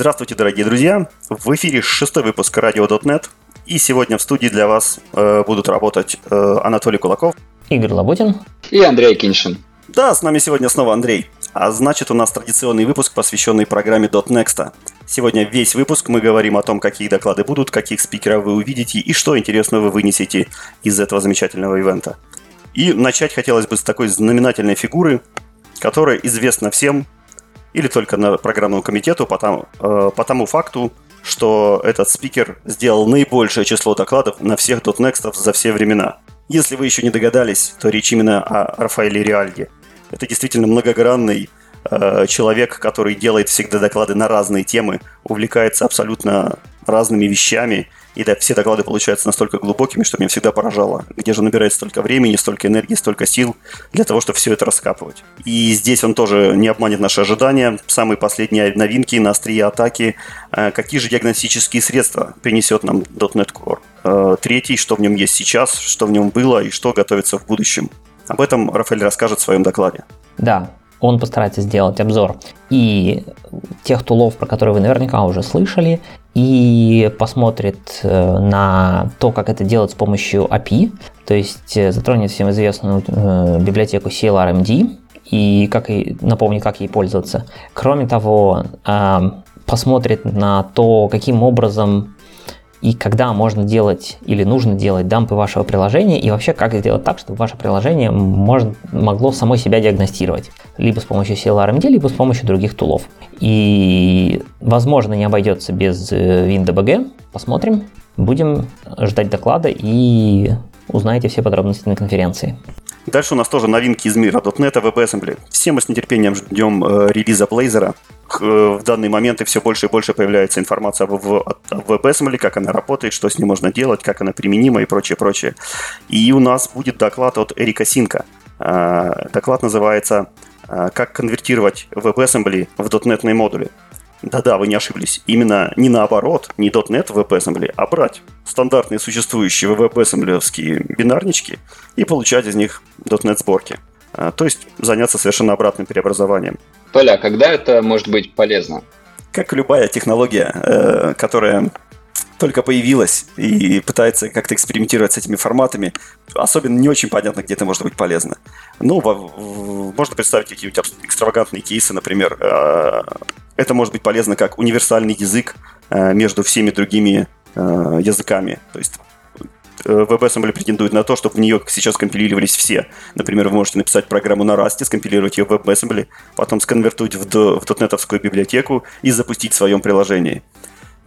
Здравствуйте, дорогие друзья! В эфире шестой выпуск радио.нет. И сегодня в студии для вас э, будут работать э, Анатолий Кулаков, Игорь Лабутин и Андрей Киншин. Да, с нами сегодня снова Андрей. А значит, у нас традиционный выпуск, посвященный программе .next. Сегодня весь выпуск мы говорим о том, какие доклады будут, каких спикеров вы увидите и что интересного вы вынесете из этого замечательного ивента. И начать хотелось бы с такой знаменательной фигуры, которая известна всем, или только на программному комитету по тому, э, по тому факту, что этот спикер сделал наибольшее число докладов на всех .next за все времена. Если вы еще не догадались, то речь именно о Рафаэле Реальге. Это действительно многогранный э, человек, который делает всегда доклады на разные темы, увлекается абсолютно разными вещами и да, все доклады получаются настолько глубокими, что меня всегда поражало. Где же набирает столько времени, столько энергии, столько сил для того, чтобы все это раскапывать. И здесь он тоже не обманет наши ожидания. Самые последние новинки на острие атаки. Э, какие же диагностические средства принесет нам .NET Core? Э, третий, что в нем есть сейчас, что в нем было и что готовится в будущем. Об этом Рафаэль расскажет в своем докладе. Да, он постарается сделать обзор и тех тулов, про которые вы наверняка уже слышали, и посмотрит э, на то, как это делать с помощью API, то есть э, затронет всем известную э, библиотеку CLRMD и как и напомнит, как ей пользоваться. Кроме того, посмотрит на то, каким образом и когда можно делать или нужно делать дампы вашего приложения, и вообще как сделать так, чтобы ваше приложение можно, могло само себя диагностировать, либо с помощью CLRMD, либо с помощью других тулов. И, возможно, не обойдется без э, WinDBG, посмотрим, будем ждать доклада и узнаете все подробности на конференции. Дальше у нас тоже новинки из мира .NET WebAssembly. Все мы с нетерпением ждем э, релиза Blazor. Э, в данный момент и все больше и больше появляется информация в, в, в WebAssembly, как она работает, что с ней можно делать, как она применима и прочее, прочее. И у нас будет доклад от Эрика Синка. Э, доклад называется э, «Как конвертировать WebAssembly в .NET модули». Да-да, вы не ошиблись. Именно не наоборот, не .NET в WebAssembly, а брать стандартные существующие WebAssembly бинарнички и получать из них .NET сборки. А, то есть заняться совершенно обратным преобразованием. Толя, а когда это может быть полезно? Как любая технология, э, которая только появилась и пытается как-то экспериментировать с этими форматами, особенно не очень понятно, где это может быть полезно. Ну, можно представить какие-нибудь экстравагантные кейсы, например, э, это может быть полезно как универсальный язык э, между всеми другими э, языками. То есть WebAssembly претендует на то, чтобы в нее сейчас компилировались все. Например, вы можете написать программу на Rust, скомпилировать ее в WebAssembly, потом сконвертуть в, в .NET библиотеку и запустить в своем приложении.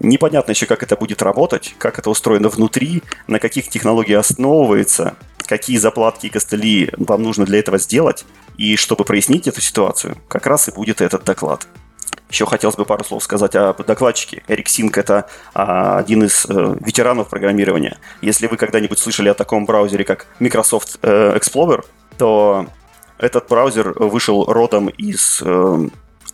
Непонятно еще, как это будет работать, как это устроено внутри, на каких технологиях основывается, какие заплатки и костыли вам нужно для этого сделать. И чтобы прояснить эту ситуацию, как раз и будет этот доклад. Еще хотелось бы пару слов сказать о докладчике. Эрик Синк – это а, один из э, ветеранов программирования. Если вы когда-нибудь слышали о таком браузере, как Microsoft э, Explorer, то этот браузер вышел родом из э,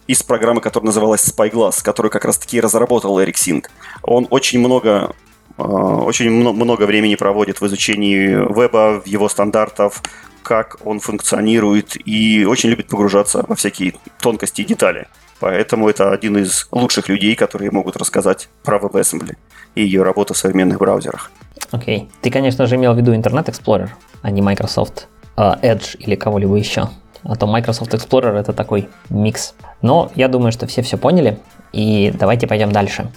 из программы, которая называлась Spyglass, которую как раз-таки разработал Эрик Синг. Он очень много очень много времени проводит в изучении веба, его стандартов, как он функционирует, и очень любит погружаться во всякие тонкости и детали. Поэтому это один из лучших людей, которые могут рассказать про WebAssembly и ее работу в современных браузерах. Окей. Okay. Ты, конечно же, имел в виду Internet Explorer, а не Microsoft uh, Edge или кого-либо еще. А то Microsoft Explorer это такой микс. Но я думаю, что все все поняли. И давайте пойдем дальше.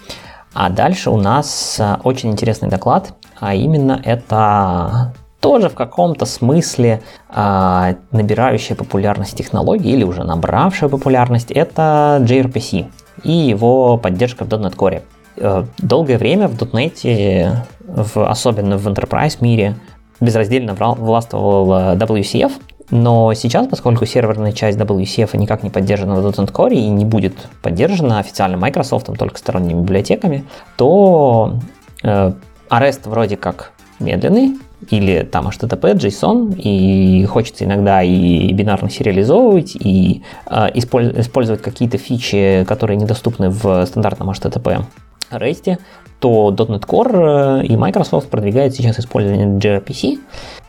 А дальше у нас э, очень интересный доклад, а именно это тоже в каком-то смысле э, набирающая популярность технологии или уже набравшая популярность, это gRPC и его поддержка в .NET Core. Э, долгое время в .NET, в, особенно в Enterprise мире, безраздельно властвовал э, WCF, но сейчас, поскольку серверная часть WCF никак не поддержана в .NET Core и не будет поддержана официально Microsoft, только сторонними библиотеками, то э, REST вроде как медленный, или там HTTP, JSON, и хочется иногда и бинарно сериализовывать, и э, использовать какие-то фичи, которые недоступны в стандартном HTTP REST, то .NET Core э, и Microsoft продвигают сейчас использование gRPC,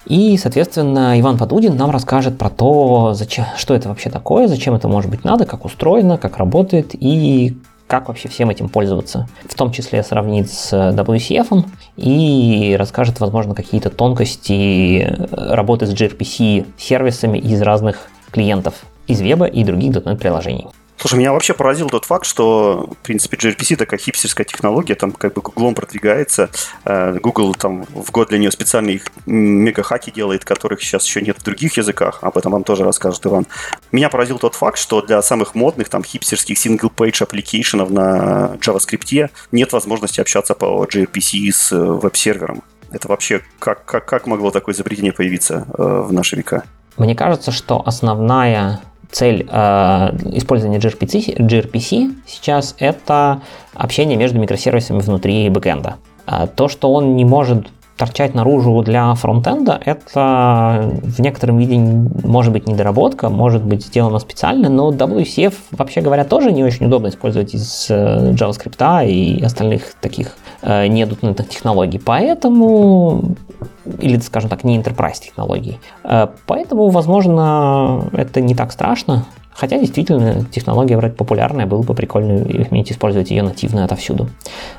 и, соответственно, Иван Подудин нам расскажет про то, зачем, что это вообще такое, зачем это может быть надо, как устроено, как работает и как вообще всем этим пользоваться. В том числе сравнит с WCF и расскажет, возможно, какие-то тонкости э, работы с gRPC сервисами из разных клиентов из веба и других .NET приложений. Слушай, меня вообще поразил тот факт, что, в принципе, gRPC такая хипстерская технология, там как бы Google продвигается. Э, Google там в год для нее специальные мега-хаки делает, которых сейчас еще нет в других языках. Об этом вам тоже расскажет Иван. Меня поразил тот факт, что для самых модных, там, хипстерских single-page applications на JavaScript нет возможности общаться по gRPC с э, веб-сервером. Это вообще как, как, как могло такое изобретение появиться э, в наши века? Мне кажется, что основная цель э, использования gRPC, gRPC сейчас это общение между микросервисами внутри бэкэнда. А то, что он не может торчать наружу для фронтенда, это в некотором виде может быть недоработка, может быть сделано специально, но WCF, вообще говоря, тоже не очень удобно использовать из э, JavaScript и остальных таких э, недутных технологий. Поэтому или, скажем так, не enterprise технологий. Э, поэтому, возможно, это не так страшно. Хотя, действительно, технология вроде популярная, было бы прикольно иметь использовать ее нативно отовсюду.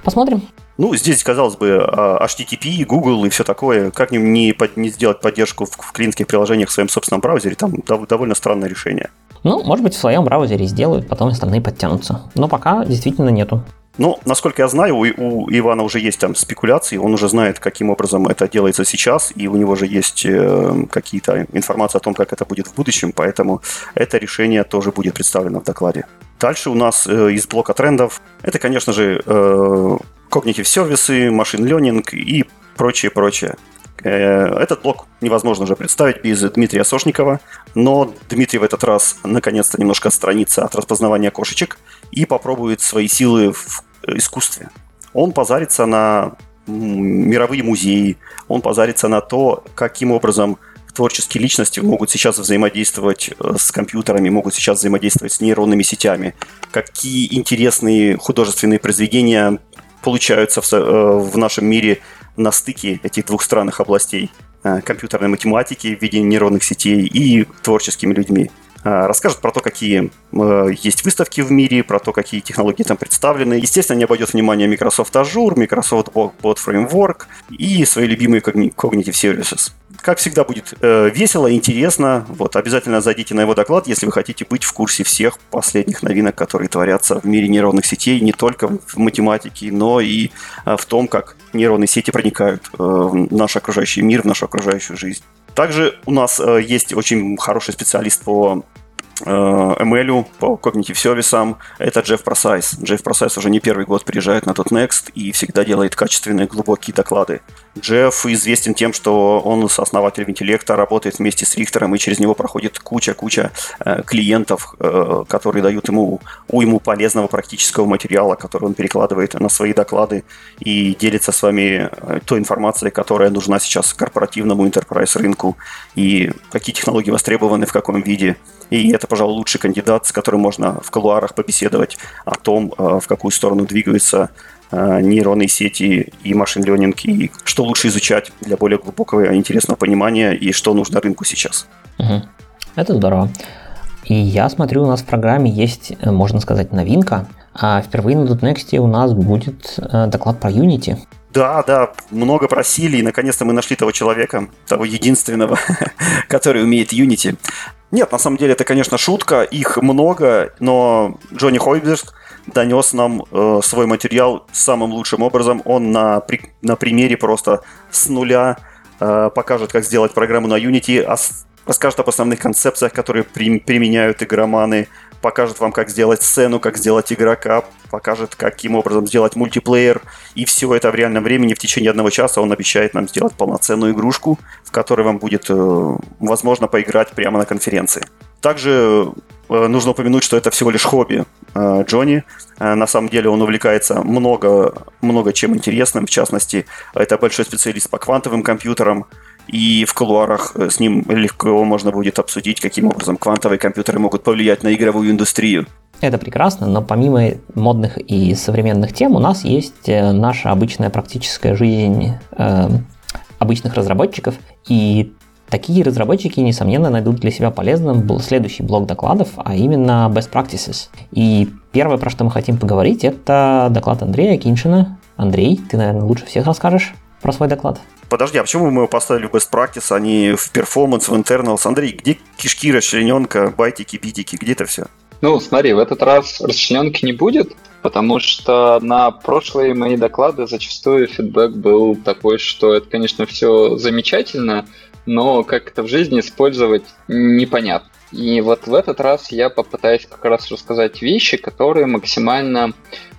Посмотрим. Ну, здесь, казалось бы, а, HTTP, Google и все такое. Как не, не, не сделать поддержку в, в клиентских приложениях в своем собственном браузере? Там довольно странное решение. Ну, может быть, в своем браузере сделают, потом остальные подтянутся. Но пока действительно нету. Ну, насколько я знаю, у, у Ивана уже есть там спекуляции, он уже знает, каким образом это делается сейчас, и у него же есть э, какие-то информации о том, как это будет в будущем, поэтому это решение тоже будет представлено в докладе. Дальше у нас э, из блока трендов это, конечно же, э, cognitive сервисы, машин learning и прочее, прочее. Э, этот блок невозможно уже представить без Дмитрия Сошникова, но Дмитрий в этот раз наконец-то немножко отстранится от распознавания кошечек и попробует свои силы в искусстве. Он позарится на мировые музеи, он позарится на то, каким образом творческие личности могут сейчас взаимодействовать э, с компьютерами, могут сейчас взаимодействовать с нейронными сетями, какие интересные художественные произведения получаются в, э, в нашем мире на стыке этих двух странных областей э, компьютерной математики в виде нейронных сетей и творческими людьми. Э, расскажет про то, какие э, есть выставки в мире, про то, какие технологии там представлены. Естественно, не обойдет внимание Microsoft Azure, Microsoft Bot Framework и свои любимые Cognitive Services. Как всегда, будет э, весело, интересно. Вот, обязательно зайдите на его доклад, если вы хотите быть в курсе всех последних новинок, которые творятся в мире нейронных сетей, не только в математике, но и в том, как нейронные сети проникают в наш окружающий мир, в нашу окружающую жизнь. Также у нас э, есть очень хороший специалист по э, ML, по Cognitive сервисам, это Джефф Просайс. Джефф Просайс уже не первый год приезжает на DotNext и всегда делает качественные глубокие доклады. Джефф известен тем, что он сооснователь Wintellect а, работает вместе с Рихтером, и через него проходит куча-куча э, клиентов, э, которые дают ему уйму полезного практического материала, который он перекладывает на свои доклады и делится с вами э, той информацией, которая нужна сейчас корпоративному enterprise рынку, и какие технологии востребованы, в каком виде. И это, пожалуй, лучший кандидат, с которым можно в колуарах побеседовать о том, в какую сторону двигаются нейронные сети и машин ленинг, и что лучше изучать для более глубокого и интересного понимания, и что нужно рынку сейчас. Угу. Это здорово. И я смотрю, у нас в программе есть, э, можно сказать, новинка. А впервые на .next у нас будет доклад про Unity. Да, да, много просили, и наконец-то мы нашли того человека, того единственного, который умеет Unity. Нет, на самом деле это, конечно, шутка, их много, но Джонни Хойберг донес нам э, свой материал самым лучшим образом. Он на, при, на примере просто с нуля э, покажет, как сделать программу на Unity, ос, расскажет об основных концепциях, которые при, применяют игроманы, покажет вам, как сделать сцену, как сделать игрока, покажет, каким образом сделать мультиплеер. И все это в реальном времени в течение одного часа он обещает нам сделать полноценную игрушку, в которой вам будет э, возможно поиграть прямо на конференции. Также э, нужно упомянуть, что это всего лишь хобби э, Джонни. Э, на самом деле он увлекается много, много чем интересным. В частности, это большой специалист по квантовым компьютерам, и в кулуарах э, с ним легко можно будет обсудить, каким образом квантовые компьютеры могут повлиять на игровую индустрию. Это прекрасно, но помимо модных и современных тем у нас есть наша обычная практическая жизнь э, обычных разработчиков, и такие разработчики, несомненно, найдут для себя полезным был следующий блок докладов, а именно best practices. И Первое, про что мы хотим поговорить, это доклад Андрея Киншина. Андрей, ты, наверное, лучше всех расскажешь про свой доклад. Подожди, а почему мы его поставили в best practice, а не в performance, в internals? Андрей, где кишки, расчлененка, байтики, битики, где это все? Ну, смотри, в этот раз расчлененки не будет, потому что на прошлые мои доклады зачастую фидбэк был такой, что это, конечно, все замечательно, но как это в жизни использовать непонятно. И вот в этот раз я попытаюсь как раз рассказать вещи, которые максимально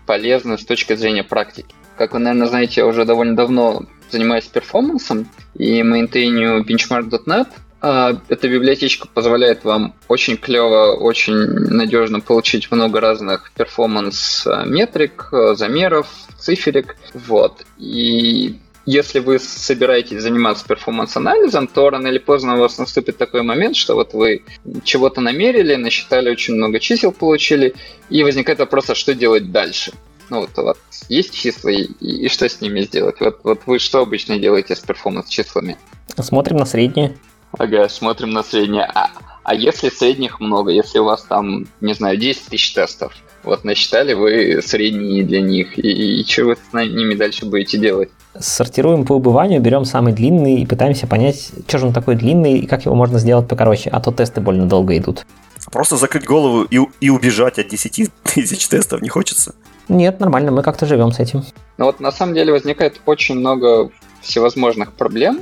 полезны с точки зрения практики. Как вы, наверное, знаете, я уже довольно давно занимаюсь performance ом и maintain ю BenchmarkDotNet. А, эта библиотечка позволяет вам очень клево, очень надежно получить много разных performance -метрик, замеров, циферек. Вот. И если вы собираетесь заниматься performance -анализом, то рано или поздно у вас наступит такой момент, что вот вы чего-то намерили, насчитали очень много чисел, получили, и возникает вопрос, а что делать дальше? Ну вот у вас есть числа, и, и что с ними сделать? Вот, вот вы что обычно делаете с перформанс-числами? Смотрим на средние. Ага, смотрим на средние. А, а если средних много, если у вас там, не знаю, 10 тысяч тестов, вот насчитали вы средние для них, и, и что вы с ними дальше будете делать? Сортируем по убыванию, берем самый длинный и пытаемся понять, что же он такой длинный и как его можно сделать покороче, а то тесты больно долго идут. Просто закрыть голову и, и убежать от 10 тысяч тестов не хочется? Нет, нормально, мы как-то живем с этим. Ну вот на самом деле возникает очень много всевозможных проблем,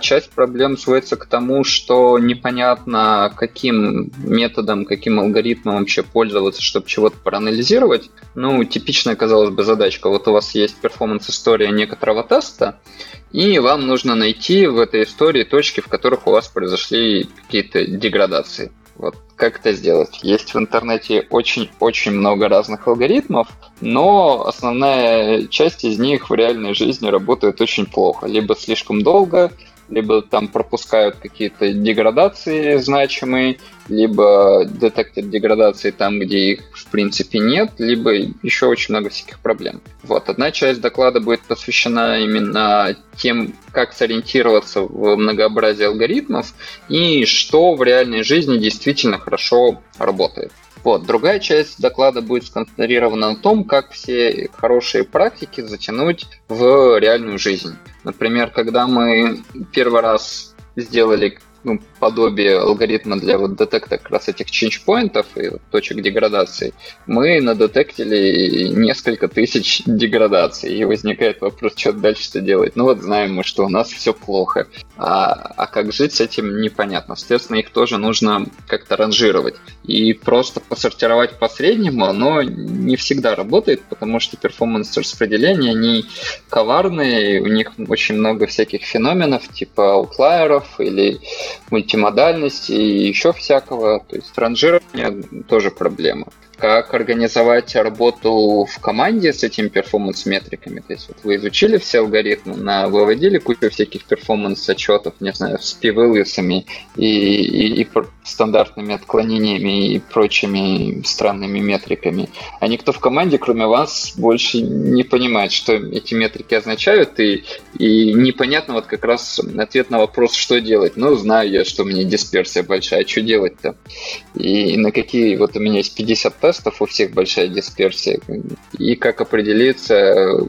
часть проблем сводится к тому, что непонятно, каким методом, каким алгоритмом вообще пользоваться, чтобы чего-то проанализировать. Ну, типичная, казалось бы, задачка. Вот у вас есть перформанс-история некоторого теста, и вам нужно найти в этой истории точки, в которых у вас произошли какие-то деградации. Вот как это сделать? Есть в интернете очень-очень много разных алгоритмов, но основная часть из них в реальной жизни работает очень плохо. Либо слишком долго, либо там пропускают какие-то деградации значимые, либо детектят деградации там, где их в принципе нет, либо еще очень много всяких проблем. Вот, одна часть доклада будет посвящена именно тем, как сориентироваться в многообразии алгоритмов и что в реальной жизни действительно хорошо работает. Вот. Другая часть доклада будет сконцентрирована на том, как все хорошие практики затянуть в реальную жизнь. Например, когда мы первый раз сделали ну, подобие алгоритма для вот детекта как раз этих change-поинтов и точек деградации, мы надетектили несколько тысяч деградаций. И возникает вопрос, что дальше-то делать. Ну вот знаем мы, что у нас все плохо. А, а как жить с этим непонятно. Соответственно, их тоже нужно как-то ранжировать. И просто посортировать по среднему, оно не всегда работает, потому что performance распределения, они коварные, у них очень много всяких феноменов, типа outlier ов или мультимодальности и еще всякого. То есть ранжирование тоже проблема как организовать работу в команде с этими performance -метриками. То есть вот вы изучили все алгоритмы, на, выводили кучу всяких performance -отчетов, не знаю, с p-values ами и, и, и стандартными отклонениями и прочими странными метриками. А никто в команде, кроме вас, больше не понимает, что эти метрики означают, и, и непонятно вот как раз ответ на вопрос, что делать. Ну, знаю я, что у меня дисперсия большая, что делать-то? И на какие, вот у меня есть 50 тестов, у всех большая дисперсия. И как определиться,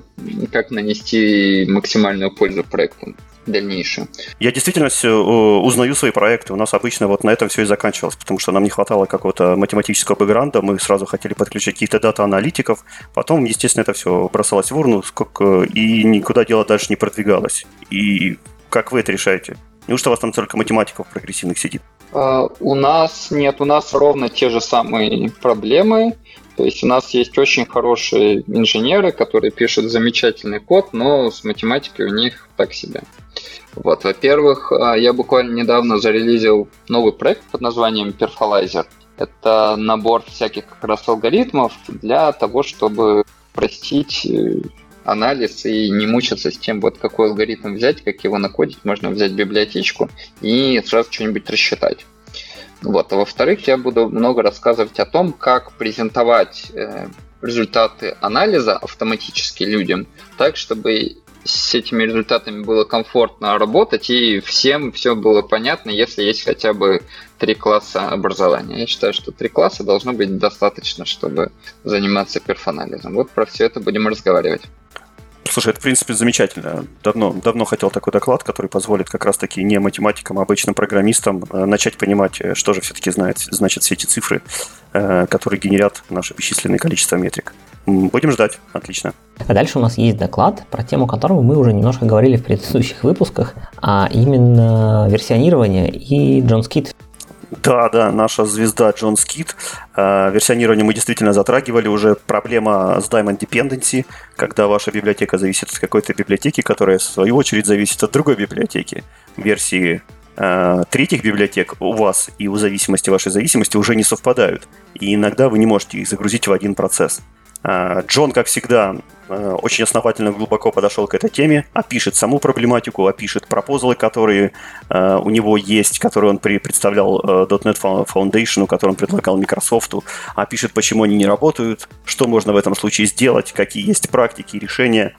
как нанести максимальную пользу проекту дальнейшую. Я действительно узнаю свои проекты. У нас обычно вот на этом все и заканчивалось, потому что нам не хватало какого-то математического бэкграунда, мы сразу хотели подключить каких-то дата-аналитиков, потом, естественно, это все бросалось в урну, сколько, и никуда дело дальше не продвигалось. И как вы это решаете? Неужто у вас там только математиков прогрессивных сидит? Uh, у нас нет, у нас ровно те же самые проблемы. То есть у нас есть очень хорошие инженеры, которые пишут замечательный код, но с математикой у них так себе. Вот, во-первых, а, я буквально недавно зарелизил новый проект под названием Perfalizer. Это набор всяких как раз алгоритмов для того, чтобы простить э, анализ и не мучиться с тем, вот какой алгоритм взять, как его накодить. Можно взять библиотечку и сразу что-нибудь рассчитать. Вот. А во-вторых, я буду много рассказывать о том, как презентовать э, результаты анализа автоматически людям, так, чтобы с этими результатами было комфортно работать, и всем все было понятно, если есть хотя бы три класса образования. Я считаю, что три класса должно быть достаточно, чтобы заниматься перфанализом. Вот про все это будем разговаривать. Слушай, это, в принципе, замечательно. Давно, давно хотел такой доклад, который позволит как раз-таки не математикам, а обычным программистам э, начать понимать, э, что же все-таки знает, значит все эти цифры, э, которые генерят наше бесчисленное количество метрик. Будем ждать. Отлично. А дальше у нас есть доклад, про тему которого мы уже немножко говорили в предыдущих выпусках, а именно версионирование и Джон Скит. Да, да, наша звезда Джон Скит. Э, версионирование мы действительно затрагивали уже. Проблема с Diamond Dependency, когда ваша библиотека зависит от какой-то библиотеки, которая в свою очередь зависит от другой библиотеки. Версии э, третьих библиотек у вас и у зависимости вашей зависимости уже не совпадают. И иногда вы не можете их загрузить в один процесс. А, Джон, как всегда, э, очень основательно глубоко подошел к этой теме, опишет саму проблематику, опишет пропозалы, которые э, у него есть, которые он представлял .NET Foundation, который он предлагал Microsoft, опишет, почему они не работают, что можно в этом случае сделать, какие есть практики и решения.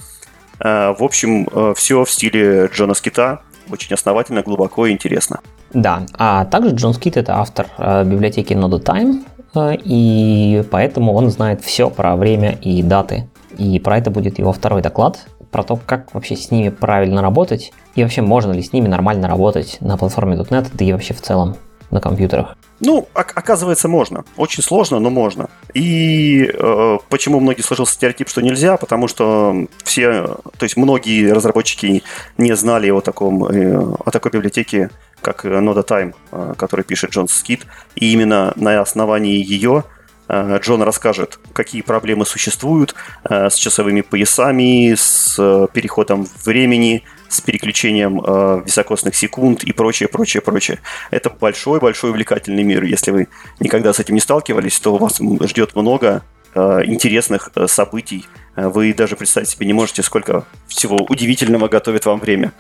В общем, все в стиле Джона Скита, очень основательно, глубоко и интересно. Да, а также Джон Скит это автор библиотеки NodeTime, Э, и поэтому он знает все про время и даты. И про это будет его второй доклад, про то, как вообще с ними правильно работать, и вообще можно ли с ними нормально работать на платформе .NET, да и вообще в целом на компьютерах. Ну, оказывается, можно. Очень сложно, но можно. И э, почему многие сложился стереотип, что нельзя? Потому что все, то есть многие разработчики не знали о, таком, э, о такой библиотеке, как Noda Time, э, который пишет Джон Скит. И именно на основании ее э, Джон расскажет, какие проблемы существуют э, с часовыми поясами, с переходом времени, с переключением э, високосных секунд и прочее, прочее, прочее. Это большой-большой увлекательный мир. Если вы никогда с этим не сталкивались, то вас ждет много э, интересных э, событий. Вы даже представить себе не можете, сколько всего удивительного готовит вам время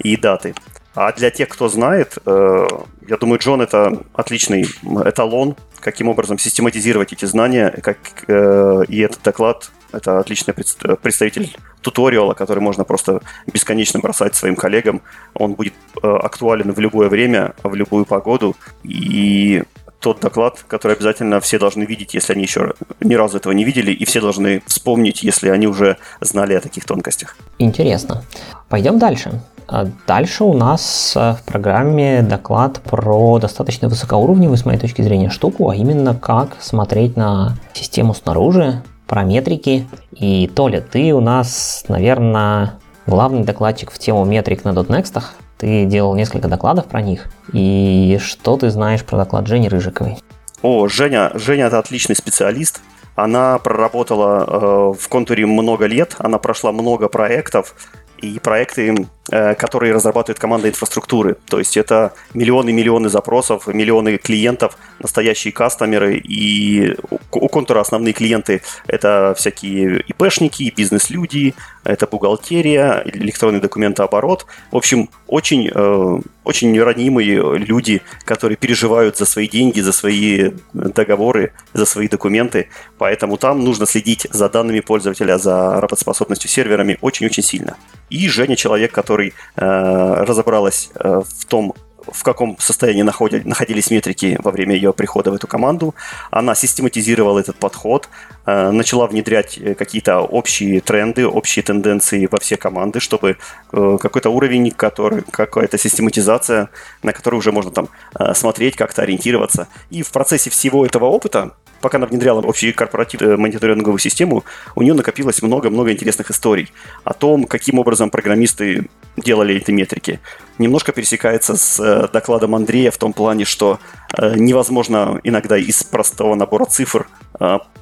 и даты. А для тех, кто знает, э, я думаю, Джон это отличный эталон, каким образом систематизировать эти знания, как, э, и этот доклад это отличный представитель туториала, который можно просто бесконечно бросать своим коллегам. Он будет э, актуален в любое время, в любую погоду. И тот доклад, который обязательно все должны видеть, если они еще ни разу этого не видели, и все должны вспомнить, если они уже знали о таких тонкостях. Интересно. Пойдем дальше. А дальше у нас э, в программе доклад про достаточно высокоуровневую, с моей точки зрения, штуку, а именно как смотреть на систему снаружи, про метрики. И Толя, ты у нас, наверное, главный докладчик в тему метрик на .next. Ты делал несколько докладов про них. И что ты знаешь про доклад Жени Рыжиковой? О, Женя, Женя это отличный специалист. Она проработала э, в контуре много лет, она прошла много проектов, и проекты, которые разрабатывает команда инфраструктуры. То есть это миллионы-миллионы запросов, миллионы клиентов, настоящие кастомеры, и у контура основные клиенты – это всякие ИПшники, бизнес-люди, это бухгалтерия, электронный документооборот. В общем, очень, э, очень ранимые люди, которые переживают за свои деньги, за свои договоры, за свои документы. Поэтому там нужно следить за данными пользователя, за работоспособностью серверами очень-очень сильно. И Женя человек, который э, разобралась э, в том, в каком состоянии находили, находились метрики во время ее прихода в эту команду. Она систематизировала этот подход, начала внедрять э, какие-то общие тренды, общие тенденции во все команды, чтобы э, какой-то уровень, который, какая-то систематизация, на которую уже можно там э, смотреть, как-то ориентироваться. И в процессе всего этого опыта пока она внедряла общую корпоративную э, мониторинговую систему, у нее накопилось много-много интересных историй о том, каким образом программисты делали эти метрики. Немножко пересекается с э, докладом Андрея в том плане, что э, невозможно иногда из простого набора цифр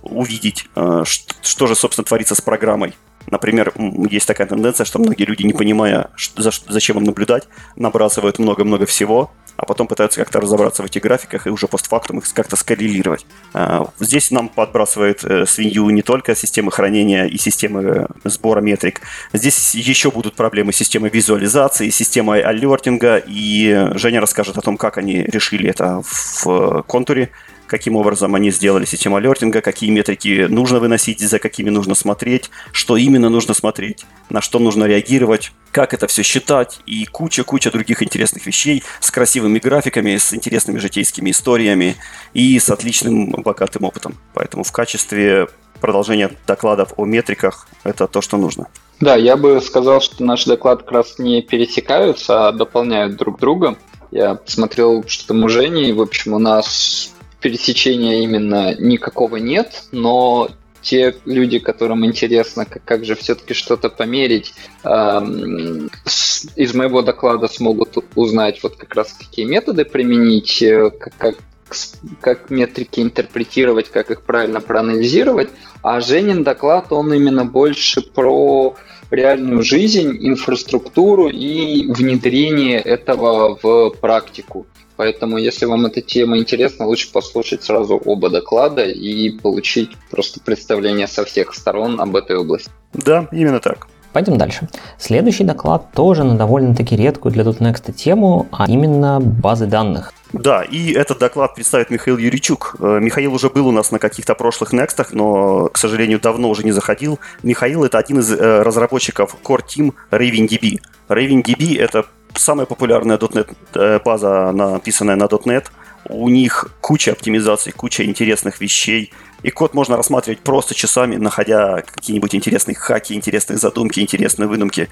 увидеть, что же, собственно, творится с программой. Например, есть такая тенденция, что многие люди, не понимая, зачем им наблюдать, набрасывают много-много всего, а потом пытаются как-то разобраться в этих графиках и уже постфактум их как-то скоррелировать. А, здесь нам подбрасывает э, свинью не только системы хранения и системы э, сбора метрик. Здесь еще будут проблемы системы визуализации, системы алертинга, и Женя расскажет о том, как они решили это в контуре, каким образом они сделали систему алертинга, какие метрики нужно выносить, за какими нужно смотреть, что именно нужно смотреть, на что нужно реагировать, как это все считать и куча-куча других интересных вещей с красивыми графиками, с интересными житейскими историями и с отличным богатым опытом. Поэтому в качестве продолжения докладов о метриках это то, что нужно. Да, я бы сказал, что наши доклады как раз не пересекаются, а дополняют друг друга. Я посмотрел, что там у Жени, и, в общем, у нас пересечения именно никакого нет, но те люди, которым интересно, как, как же все-таки что-то померить, эм, с, из моего доклада смогут узнать вот как раз какие методы применить, э, как, как как метрики интерпретировать, как их правильно проанализировать. А Женин доклад, он именно больше про реальную жизнь, инфраструктуру и внедрение этого в практику. Поэтому, если вам эта тема интересна, лучше послушать сразу оба доклада и получить просто представление со всех сторон об этой области. Да, именно так. Пойдем дальше. Следующий доклад тоже на довольно-таки редкую для .next тему, а именно базы данных. Да, и этот доклад представит Михаил Юричук. Э, Михаил уже был у нас на каких-то прошлых Next, но, к сожалению, давно уже не заходил. Михаил – это один из э, разработчиков Core Team RavenDB. RavenDB – это самая популярная .NET э, база, написанная на .NET. У них куча оптимизаций, куча интересных вещей – и код можно рассматривать просто часами, находя какие-нибудь интересные хаки, интересные задумки, интересные выдумки.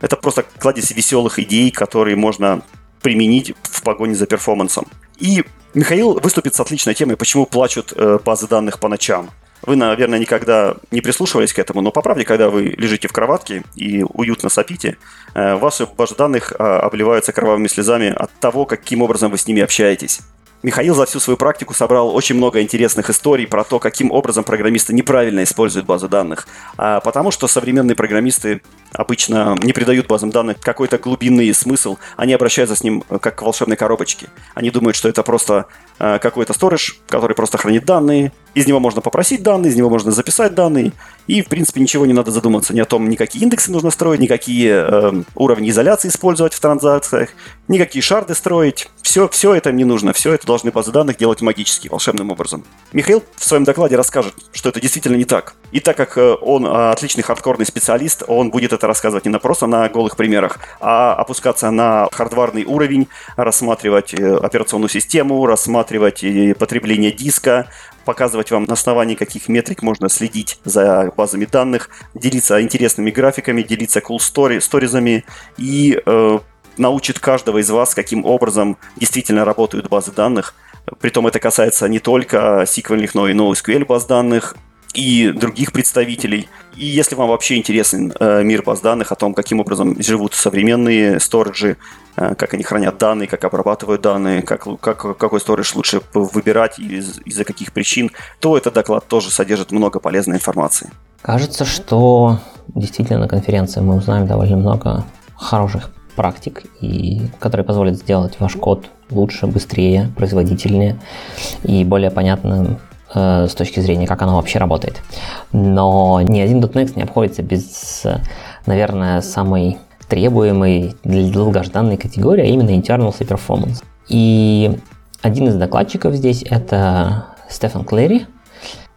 Это просто кладезь веселых идей, которые можно применить в погоне за перформансом. И Михаил выступит с отличной темой, почему плачут э, базы данных по ночам. Вы, наверное, никогда не прислушивались к этому, но по правде, когда вы лежите в кроватке и уютно сопите, э, ваши базы данных э, обливаются кровавыми слезами от того, каким образом вы с ними общаетесь. Михаил за всю свою практику собрал очень много интересных историй про то, каким образом программисты неправильно используют базы данных. А потому что современные программисты обычно не придают базам данных какой-то глубинный смысл. Они обращаются с ним как к волшебной коробочке. Они думают, что это просто э, какой-то сторож, который просто хранит данные. Из него можно попросить данные, из него можно записать данные. И, в принципе, ничего не надо задуматься ни о том, никакие индексы нужно строить, никакие э, уровни изоляции использовать в транзакциях, никакие шарды строить. Все, все это не нужно. Все это должны базы данных делать магически, волшебным образом. Михаил в своем докладе расскажет, что это действительно не так. И так как э, он э, отличный хардкорный специалист, он будет это рассказывать не на просто на голых примерах, а опускаться на хардварный уровень, рассматривать э, операционную систему, рассматривать потребление диска, показывать вам на основании каких метрик можно следить за базами данных, делиться интересными графиками, делиться cool story, сторизами и э, научит каждого из вас, каким образом действительно работают базы данных. Притом это касается не только SQL, но и NoSQL баз данных, и других представителей. И если вам вообще интересен э, мир баз данных, о том, каким образом живут современные сториджи, э, как они хранят данные, как обрабатывают данные, как, как, какой сторидж лучше выбирать и из, из-за каких причин, то этот доклад тоже содержит много полезной информации. Кажется, что действительно на конференции мы узнаем довольно много хороших практик, и, которые позволят сделать ваш код лучше, быстрее, производительнее и более понятным с точки зрения, как оно вообще работает. Но ни один .NET не обходится без, наверное, самой требуемой для долгожданной категории, а именно internals и performance. И один из докладчиков здесь это Стефан Клэри.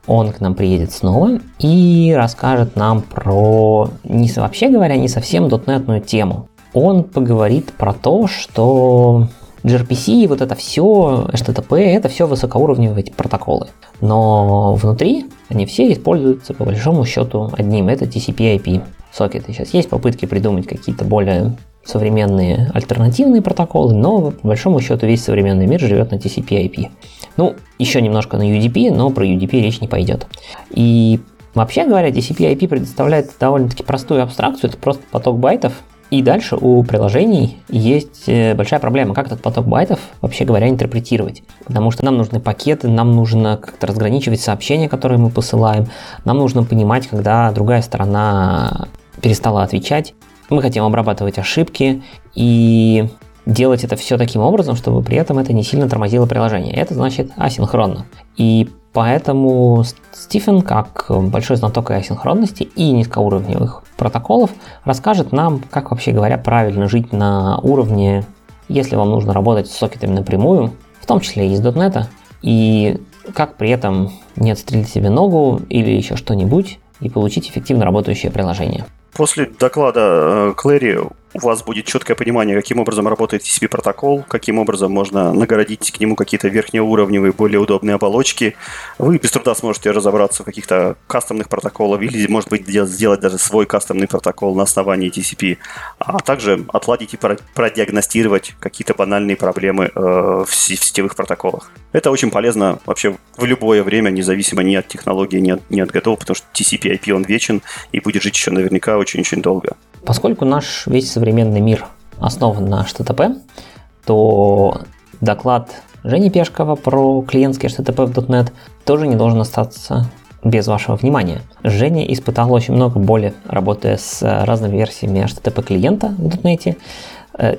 Он к нам приедет снова и расскажет нам про, не, вообще говоря, не совсем дотнетную тему. Он поговорит про то, что gRPC, вот это все, HTTP, это все высокоуровневые протоколы. Но внутри они все используются по большому счету одним, это TCP-IP сокеты. Сейчас есть попытки придумать какие-то более современные альтернативные протоколы, но по большому счету весь современный мир живет на TCP-IP. Ну, еще немножко на UDP, но про UDP речь не пойдет. И вообще говоря, TCP-IP предоставляет довольно-таки простую абстракцию, это просто поток байтов, и дальше у приложений есть э, большая проблема, как этот поток байтов, вообще говоря, интерпретировать. Потому что нам нужны пакеты, нам нужно как-то разграничивать сообщения, которые мы посылаем, нам нужно понимать, когда другая сторона перестала отвечать. Мы хотим обрабатывать ошибки и делать это все таким образом, чтобы при этом это не сильно тормозило приложение. Это значит асинхронно. И Поэтому Стивен, как большой знаток асинхронности и низкоуровневых протоколов, расскажет нам, как вообще говоря правильно жить на уровне, если вам нужно работать с сокетами напрямую, в том числе и из .NET, и как при этом не отстрелить себе ногу или еще что-нибудь и получить эффективно работающее приложение. После доклада Клэри у вас будет четкое понимание, каким образом работает TCP протокол, каким образом можно нагородить к нему какие-то верхнеуровневые, более удобные оболочки. Вы без труда сможете разобраться в каких-то кастомных протоколах или, может быть, сделать даже свой кастомный протокол на основании TCP, а также отладить и продиагностировать какие-то банальные проблемы э, в сетевых протоколах. Это очень полезно вообще в любое время, независимо ни от технологии, ни от, ни от готова, потому что TCP IP он вечен и будет жить еще наверняка очень-очень долго. Поскольку наш весь современный мир основан на HTTP, то доклад Жени Пешкова про клиентский HTTP в .NET тоже не должен остаться без вашего внимания. Женя испытал очень много боли, работая с разными версиями HTTP клиента в .NET, э,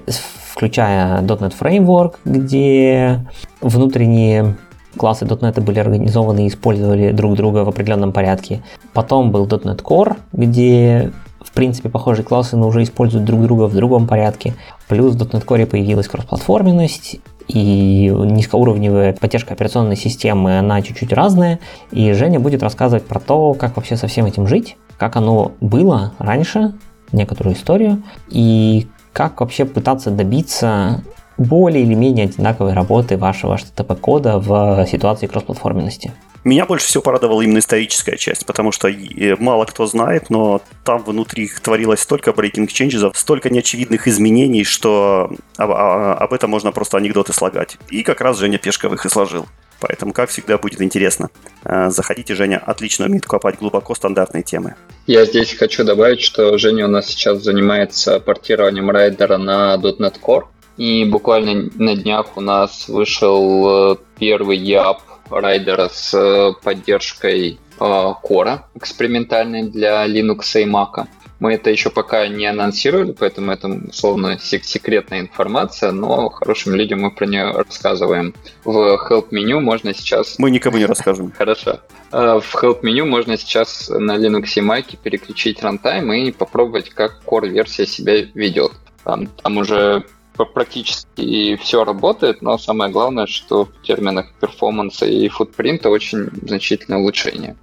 включая .NET Framework, где внутренние классы .NET были организованы и использовали друг друга в определенном порядке. Потом был .NET Core, где в принципе, похожие классы, но уже используют друг друга в другом порядке. Плюс в .NET Core появилась кроссплатформенность, и низкоуровневая поддержка операционной системы, она чуть-чуть разная. И Женя будет рассказывать про то, как вообще со всем этим жить, как оно было раньше, некоторую историю, и как вообще пытаться добиться более или менее одинаковой работы вашего HTTP-кода в ситуации кроссплатформенности. Меня больше всего порадовала именно историческая часть, потому что мало кто знает, но там внутри творилось столько breaking changes, столько неочевидных изменений, что об, об этом можно просто анекдоты слагать. И как раз Женя Пешковых и сложил. Поэтому, как всегда, будет интересно. А, заходите, Женя отлично умеет копать глубоко стандартные темы. Я здесь хочу добавить, что Женя у нас сейчас занимается портированием райдера на .NET Core. И буквально на днях у нас вышел э, первый YAP райдера с э, поддержкой Core э, экспериментальной для Linux и Mac. Мы это еще пока не анонсировали, поэтому это условно секретная информация, но хорошим людям мы про нее рассказываем. В help меню можно сейчас... Мы никому не расскажем. Хорошо. Э, в help меню можно сейчас на Linux и Mac переключить рантайм и попробовать, как core версия себя ведет. Там, там уже практически все работает, но самое главное, что в терминах перформанса и футпринта очень значительное улучшение.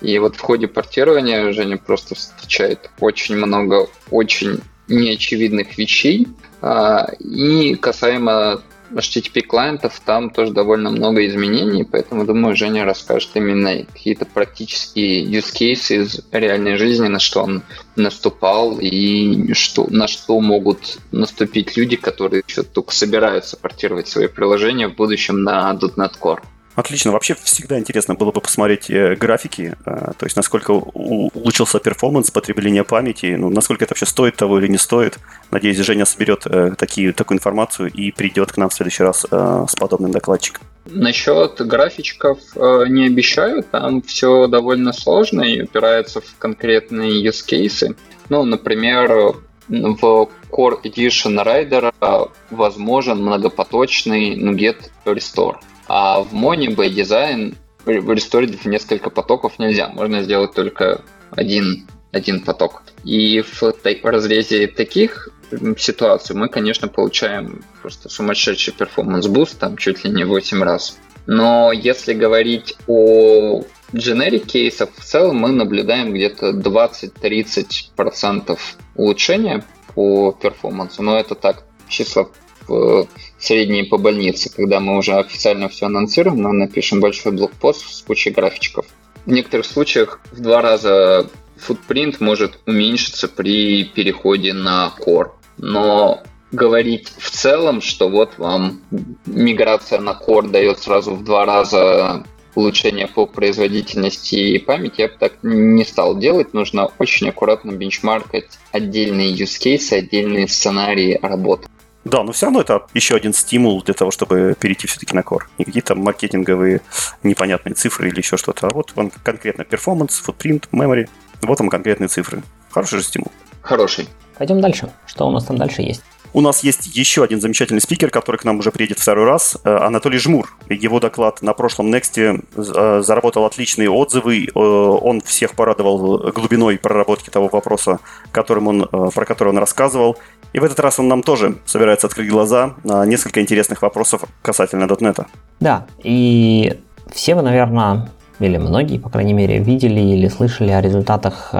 И вот в ходе портирования Женя просто встречает очень много очень неочевидных вещей. А, и касаемо HTTP клиентов там тоже довольно много изменений, поэтому, думаю, Женя расскажет именно какие-то практические use cases из реальной жизни, на что он наступал и что, на что могут наступить люди, которые еще только собираются портировать свои приложения в будущем на .NET Core. Отлично. Вообще всегда интересно было бы посмотреть э, графики, э, то есть насколько улучшился перформанс, потребление памяти, ну, насколько это вообще стоит того или не стоит. Надеюсь, Женя соберет э, такие, такую информацию и придет к нам в следующий раз с подобным докладчиком. Насчет графичков не обещаю, там все довольно сложно и упирается в конкретные use cases. Ну, например, в Core Edition Rider возможен многопоточный NuGet Restore. А в by Design ресторить в несколько потоков нельзя. Можно сделать только один, один поток. И в разрезе таких ситуаций мы, конечно, получаем просто сумасшедший performance boost, там чуть ли не 8 раз. Но если говорить о generic кейсах, в целом мы наблюдаем где-то 20-30% улучшения по перформансу. Но это так, числа средние по больнице. Когда мы уже официально все анонсируем, мы напишем большой блог-пост с кучей графичков. В некоторых случаях в два раза футпринт может уменьшиться при переходе на Core. Но говорить в целом, что вот вам миграция на Core дает сразу в два раза улучшение по производительности и памяти, я бы так не стал делать. Нужно очень аккуратно бенчмаркать отдельные use cases, отдельные сценарии работы. Да, но все равно это еще один стимул для того, чтобы перейти все-таки на Core. Не какие-то маркетинговые непонятные цифры или еще что-то, а вот он конкретно performance, footprint, memory. Вот там конкретные цифры. Хороший же стимул. Хороший. Пойдем дальше. Что у нас там дальше есть? У нас есть еще один замечательный спикер, который к нам уже приедет второй раз, э, Анатолий Жмур. Его доклад на прошлом Next э, заработал отличные отзывы. Э, он всех порадовал глубиной проработки того вопроса, которым он, про который он рассказывал. И в этот раз он нам тоже собирается открыть глаза на несколько интересных вопросов касательно .NET. Да, и все вы, наверное, или многие, по крайней мере, видели или слышали о результатах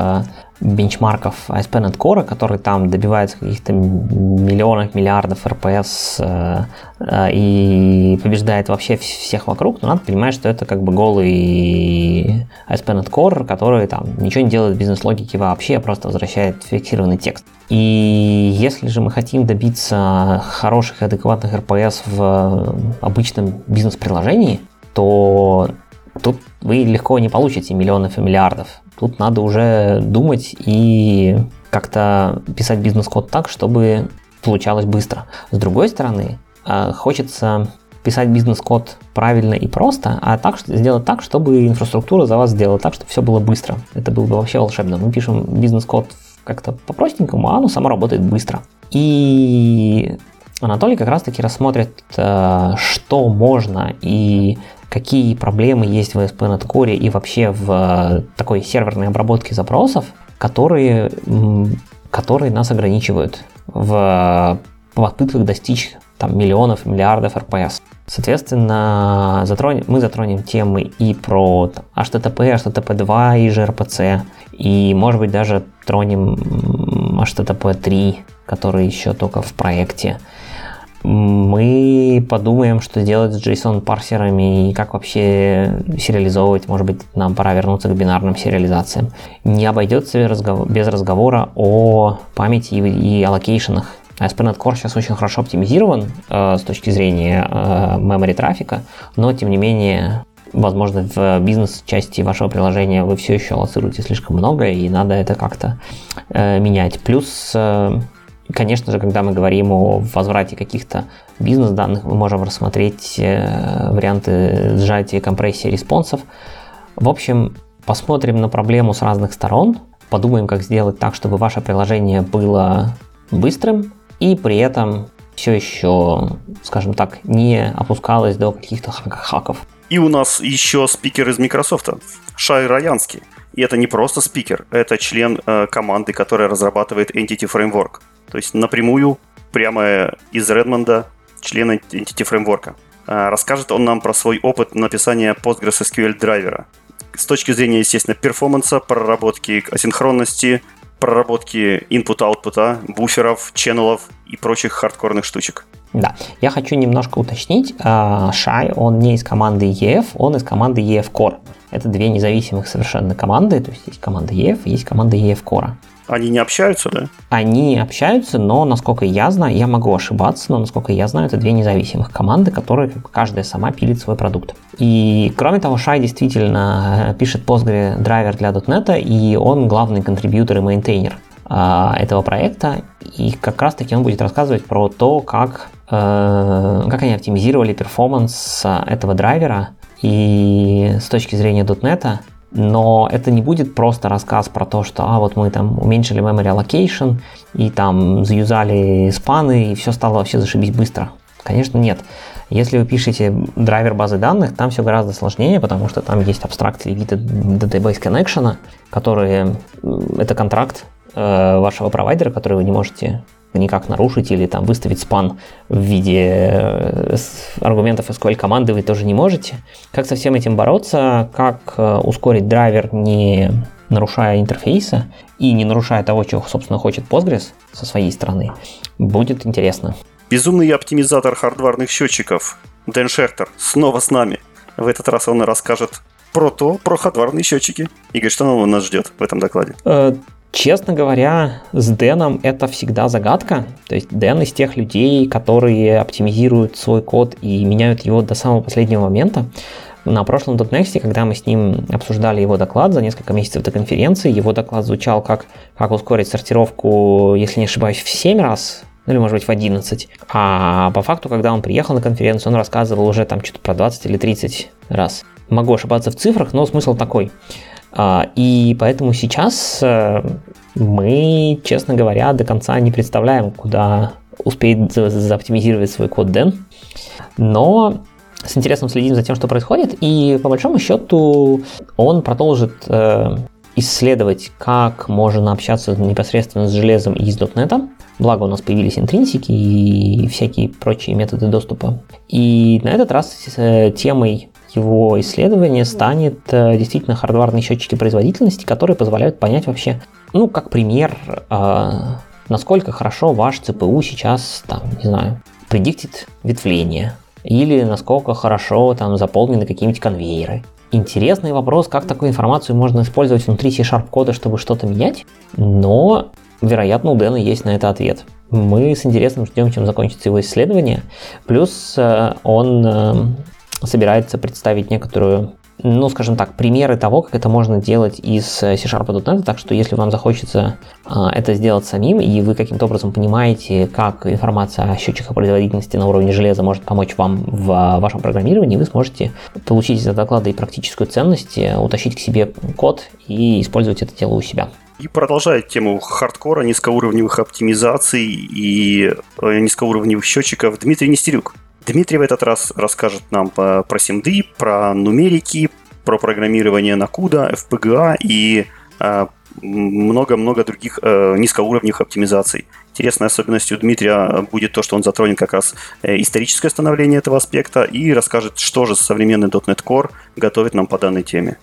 бенчмарков ASP.NET Core, который там добивается каких-то миллионов, миллиардов РПС э, э, и побеждает вообще всех вокруг, но надо понимать, что это как бы голый ASP.NET Core, который там ничего не делает бизнес-логики вообще, а просто возвращает фиксированный текст. И если же мы хотим добиться хороших адекватных РПС в обычном бизнес-приложении, то Тут вы легко не получите миллионов и миллиардов. Тут надо уже думать и как-то писать бизнес-код так, чтобы получалось быстро. С другой стороны, а, хочется писать бизнес-код правильно и просто, а так, сделать так, чтобы инфраструктура за вас сделала так, чтобы все было быстро. Это было бы вообще волшебно. Мы пишем бизнес-код как-то по-простенькому, а оно само работает быстро. И Анатолий как раз-таки рассмотрит, э, что можно и какие проблемы есть в ASP.NET Core и вообще в э, такой серверной обработке запросов, которые, которые нас ограничивают в попытках достичь там, миллионов, миллиардов RPS. Соответственно, затронем, мы затронем темы и про там, HTTP, HTTP2 и gRPC, и, может быть, даже тронем HTTP3, который еще только в проекте мы подумаем, что делать с JSON-парсерами и как вообще сериализовывать. Может быть, нам пора вернуться к бинарным сериализациям. Не обойдется без разговора о памяти и аллокейшенах. ASP.NET Core сейчас очень хорошо оптимизирован э, с точки зрения э, memory трафика, но тем не менее возможно, в бизнес-части вашего приложения вы все еще аллоцируете слишком много, и надо это как-то э, менять. Плюс э, Конечно же, когда мы говорим о возврате каких-то бизнес-данных, мы можем рассмотреть э, варианты сжатия, компрессии респонсов. В общем, посмотрим на проблему с разных сторон, подумаем, как сделать так, чтобы ваше приложение было быстрым и при этом все еще, скажем так, не опускалось до каких-то хаков. И у нас еще спикер из Microsoft, Шай Раянский. И это не просто спикер, это член э, команды, которая разрабатывает Entity Framework. То есть напрямую, прямо из Redmond, член Entity Framework. Э, расскажет он нам про свой опыт написания PostgreSQL драйвера. С точки зрения, естественно, перформанса, проработки асинхронности, проработки инпута-аутпута, буферов, ченнелов и прочих хардкорных штучек. Да, я хочу немножко уточнить. А, Шай, он не из команды EF, он из команды EF Core. Это две независимых совершенно команды, то есть есть команда EF и есть команда EF Core. Они не общаются, да? Они общаются, но, насколько я знаю, я могу ошибаться, но, насколько я знаю, это две независимых команды, которые каждая сама пилит свой продукт. И, кроме того, Шай действительно э, пишет Postgre драйвер для .NET, и он главный контрибьютор и мейнтейнер а, этого проекта, и как раз таки он будет рассказывать про то, как, э, как они оптимизировали перформанс этого драйвера, и с точки зрения .NET, но это не будет просто рассказ про то, что а вот мы там уменьшили memory allocation и там заюзали спаны и все стало вообще зашибись быстро. Конечно, нет. Если вы пишете драйвер базы данных, там все гораздо сложнее, потому что там есть абстракции в виде database connection, которые это контракт э, вашего провайдера, который вы не можете никак нарушить или там выставить спан в виде э, аргументов SQL команды вы тоже не можете. Как со всем этим бороться, как э, ускорить драйвер, не нарушая интерфейса и не нарушая того, чего, собственно, хочет Postgres со своей стороны, будет интересно. Безумный оптимизатор хардварных счетчиков Дэн Шертер снова с нами. В этот раз он расскажет про то, про хардварные счетчики. Игорь, что нового нас ждет в этом докладе? Честно говоря, с Дэном это всегда загадка. То есть Дэн из тех людей, которые оптимизируют свой код и меняют его до самого последнего момента. На прошлом .next, когда мы с ним обсуждали его доклад за несколько месяцев до конференции, его доклад звучал как, как ускорить сортировку, если не ошибаюсь, в 7 раз, ну или может быть в 11. А по факту, когда он приехал на конференцию, он рассказывал уже там что-то про 20 или 30 раз. Могу ошибаться в цифрах, но смысл такой. А, и поэтому сейчас э, мы, честно говоря, до конца не представляем, куда успеет заоптимизировать свой код Дэн. Но с интересом следим за тем, что происходит, и по большому счету он продолжит э, исследовать, как можно общаться непосредственно с железом из .NET. Благо у нас появились интринсики и всякие прочие методы доступа. И на этот раз э, темой его исследования станет э, действительно хардварные счетчики производительности, которые позволяют понять вообще, ну, как пример, э, насколько хорошо ваш ЦПУ сейчас, там, не знаю, предиктит ветвление, или насколько хорошо там заполнены какие-нибудь конвейеры. Интересный вопрос, как такую информацию можно использовать внутри C-Sharp кода, чтобы что-то менять, но, вероятно, у Дэна есть на это ответ. Мы с интересом ждем, чем закончится его исследование. Плюс э, он э, собирается представить некоторую ну, скажем так, примеры того, как это можно делать из C-Sharp.net, так что если вам захочется а, это сделать самим, и вы каким-то образом понимаете, как информация о счетчиках производительности на уровне железа может помочь вам в вашем программировании, вы сможете получить из доклада и практическую ценность, э, утащить к себе код и использовать это дело у себя. И продолжая тему хардкора, низкоуровневых оптимизаций и э, низкоуровневых счетчиков, Дмитрий Нестерюк. Дмитрий в этот раз расскажет нам про симды, про нумерики, про программирование на CUDA, FPGA и а, много-много других э, низкоуровневых оптимизаций. Интересной особенностью Дмитрия будет то, что он затронет как раз э, историческое становление этого аспекта и расскажет, что же современный .NET Core готовит нам по данной теме.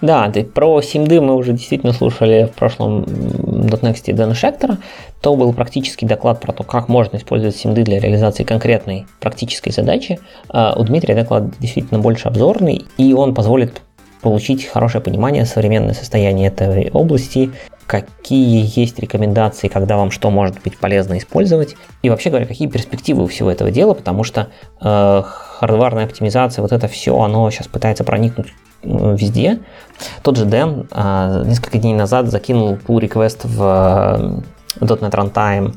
Да, ты, про SIMD мы уже действительно слушали в прошлом .next Дэна Шектора. То был практический доклад про то, как можно использовать SIMD для реализации конкретной практической задачи. А у Дмитрия доклад действительно больше обзорный, и он позволит получить хорошее понимание современное состояние этой области, какие есть рекомендации, когда вам что может быть полезно использовать, и вообще говоря, какие перспективы у всего этого дела, потому что э, хардварная оптимизация, вот это все, оно сейчас пытается проникнуть везде. Тот же Дэн а, несколько дней назад закинул pull request в э, .NET Runtime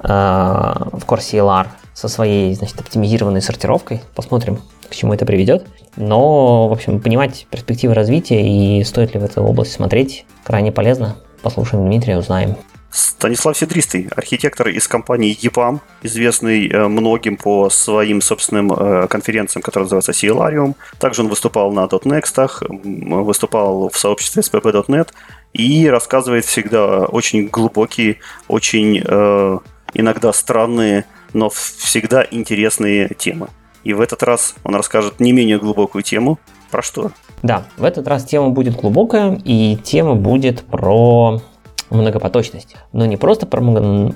а, в Core CLR со своей, значит, оптимизированной сортировкой. Посмотрим, к чему это приведет. Но, в общем, понимать перспективы развития и стоит ли в эту область смотреть крайне полезно. Послушаем Дмитрия, узнаем. Станислав Седристый, архитектор из компании EPAM, известный э, многим по своим собственным э, конференциям, которые называются Сиелариум. Также он выступал на .next, выступал в сообществе SPP.net и рассказывает всегда очень глубокие, очень э, иногда странные, но всегда интересные темы. И в этот раз он расскажет не менее глубокую тему. Про что? Да, в этот раз тема будет глубокая, и тема будет про многопоточность. Но не просто про,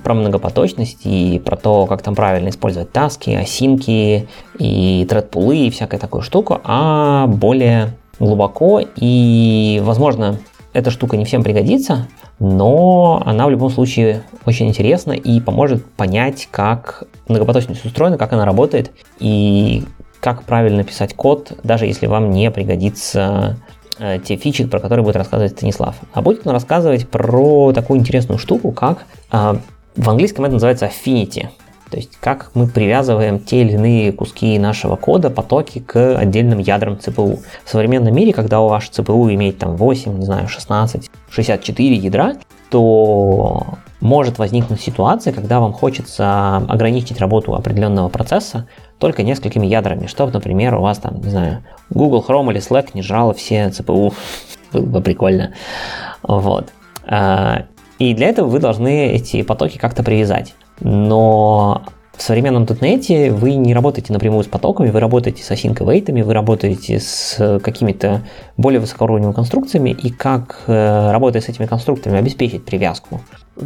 про многопоточность и про то, как там правильно использовать таски, осинки и тредпулы и всякую такую штуку, а более глубоко и, возможно, эта штука не всем пригодится, но она в любом случае очень интересна и поможет понять, как многопоточность устроена, как она работает и как правильно писать код, даже если вам не пригодится те фичи, про которые будет рассказывать Станислав. А будет он рассказывать про такую интересную штуку, как а, в английском это называется affinity. То есть как мы привязываем те или иные куски нашего кода, потоки к отдельным ядрам ЦПУ. В современном мире, когда у ваш ЦПУ имеет там 8, не знаю, 16, 64 ядра, то может возникнуть ситуация, когда вам хочется ограничить работу определенного процесса только несколькими ядрами, чтобы, например, у вас там, не знаю, Google Chrome или Slack не жрало все CPU. Было бы прикольно. Вот. А, и для этого вы должны эти потоки как-то привязать. Но в современном .NET вы не работаете напрямую с потоками, вы работаете с async await, вы работаете с какими-то более высокоуровневыми конструкциями, и как, э, работая с этими конструкторами, обеспечить привязку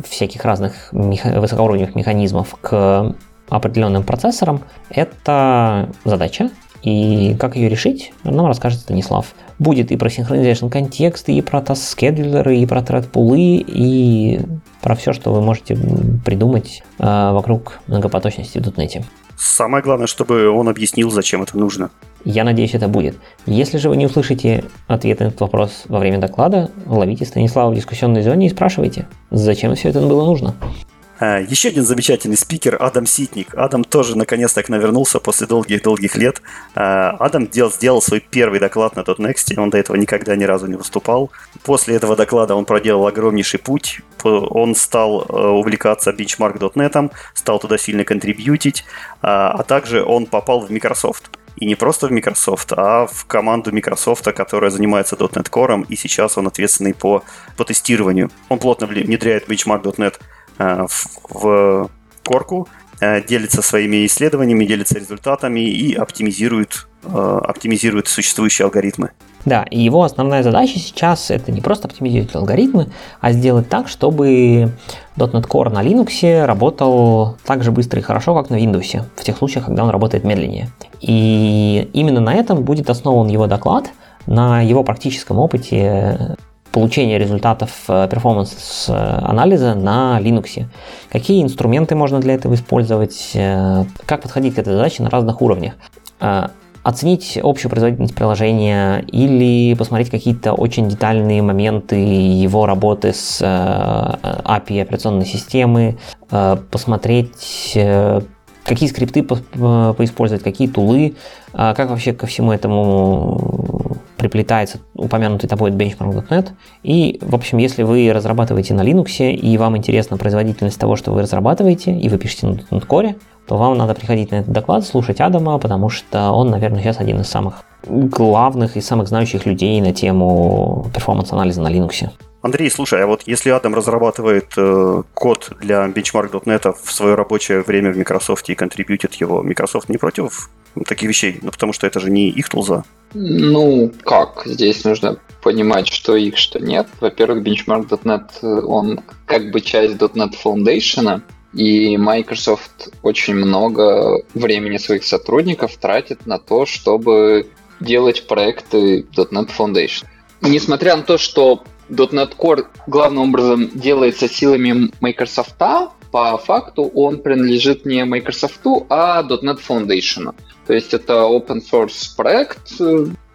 всяких разных меха- высокоуровневых механизмов к определенным процессорам, это задача. И как ее решить, нам расскажет Станислав. Будет и про синхронизацию контекста, и про scheduler, и про thread пулы, и про все, что вы можете придумать э, вокруг многопоточности в .NET. Самое главное, чтобы он объяснил, зачем это нужно. Я надеюсь, это будет. Если же вы не услышите ответ на этот вопрос во время доклада, ловите Станислава в дискуссионной зоне и спрашивайте, зачем все это было нужно. А, еще один замечательный спикер Адам Ситник. Адам тоже наконец-то навернулся после долгих-долгих лет. А, Адам дел, сделал свой первый доклад на .next, он до этого никогда ни разу не выступал. После этого доклада он проделал огромнейший путь. Он стал э, увлекаться benchmark.net, стал туда сильно контрибьютить, а, а также он попал в Microsoft. И не просто в Microsoft, а в команду Microsoft, которая занимается .NET Core, и сейчас он ответственный по, по тестированию. Он плотно внедряет benchmark.net Э, в корку, э, делится своими исследованиями, делится результатами и оптимизирует оптимизирует существующие алгоритмы. Да, и его основная задача сейчас это не просто оптимизировать алгоритмы, а сделать так, чтобы .NET Core на Linux работал так же быстро и хорошо, как на Windows, в тех случаях, когда он работает медленнее. И именно на этом будет основан его доклад, на его практическом опыте получения результатов э, performance-анализа на Linux. Какие инструменты можно для этого использовать, э, как подходить к этой задаче на разных уровнях. Э, оценить общую производительность приложения или посмотреть какие-то очень детальные моменты его работы с API операционной системы, посмотреть какие скрипты поиспользовать, какие тулы, как вообще ко всему этому приплетается упомянутый тобой BenchmarkDotNet. И, в общем, если вы разрабатываете на Linux, и вам интересна производительность того, что вы разрабатываете, и вы пишете на .NET Core, то вам надо приходить на этот доклад, слушать Адама, потому что он, наверное, сейчас один из самых главных и самых знающих людей на тему performance-анализа на Linux. Андрей, слушай, а вот если Адам разрабатывает э, код для benchmark.net в свое рабочее время в Microsoft и контрибьютит его, Microsoft не против таких вещей? Ну, потому что это же не их тулза. Ну, как? Здесь нужно понимать, что их, что нет. Во-первых, benchmark.net, он как бы часть .NET Foundation, и Microsoft очень много времени своих сотрудников тратит на то, чтобы делать проекты .NET Foundation. Несмотря на то, что .NET Core главным образом делается силами Microsoft, по факту он принадлежит не Microsoft, а .NET Foundation. То есть это open source проект,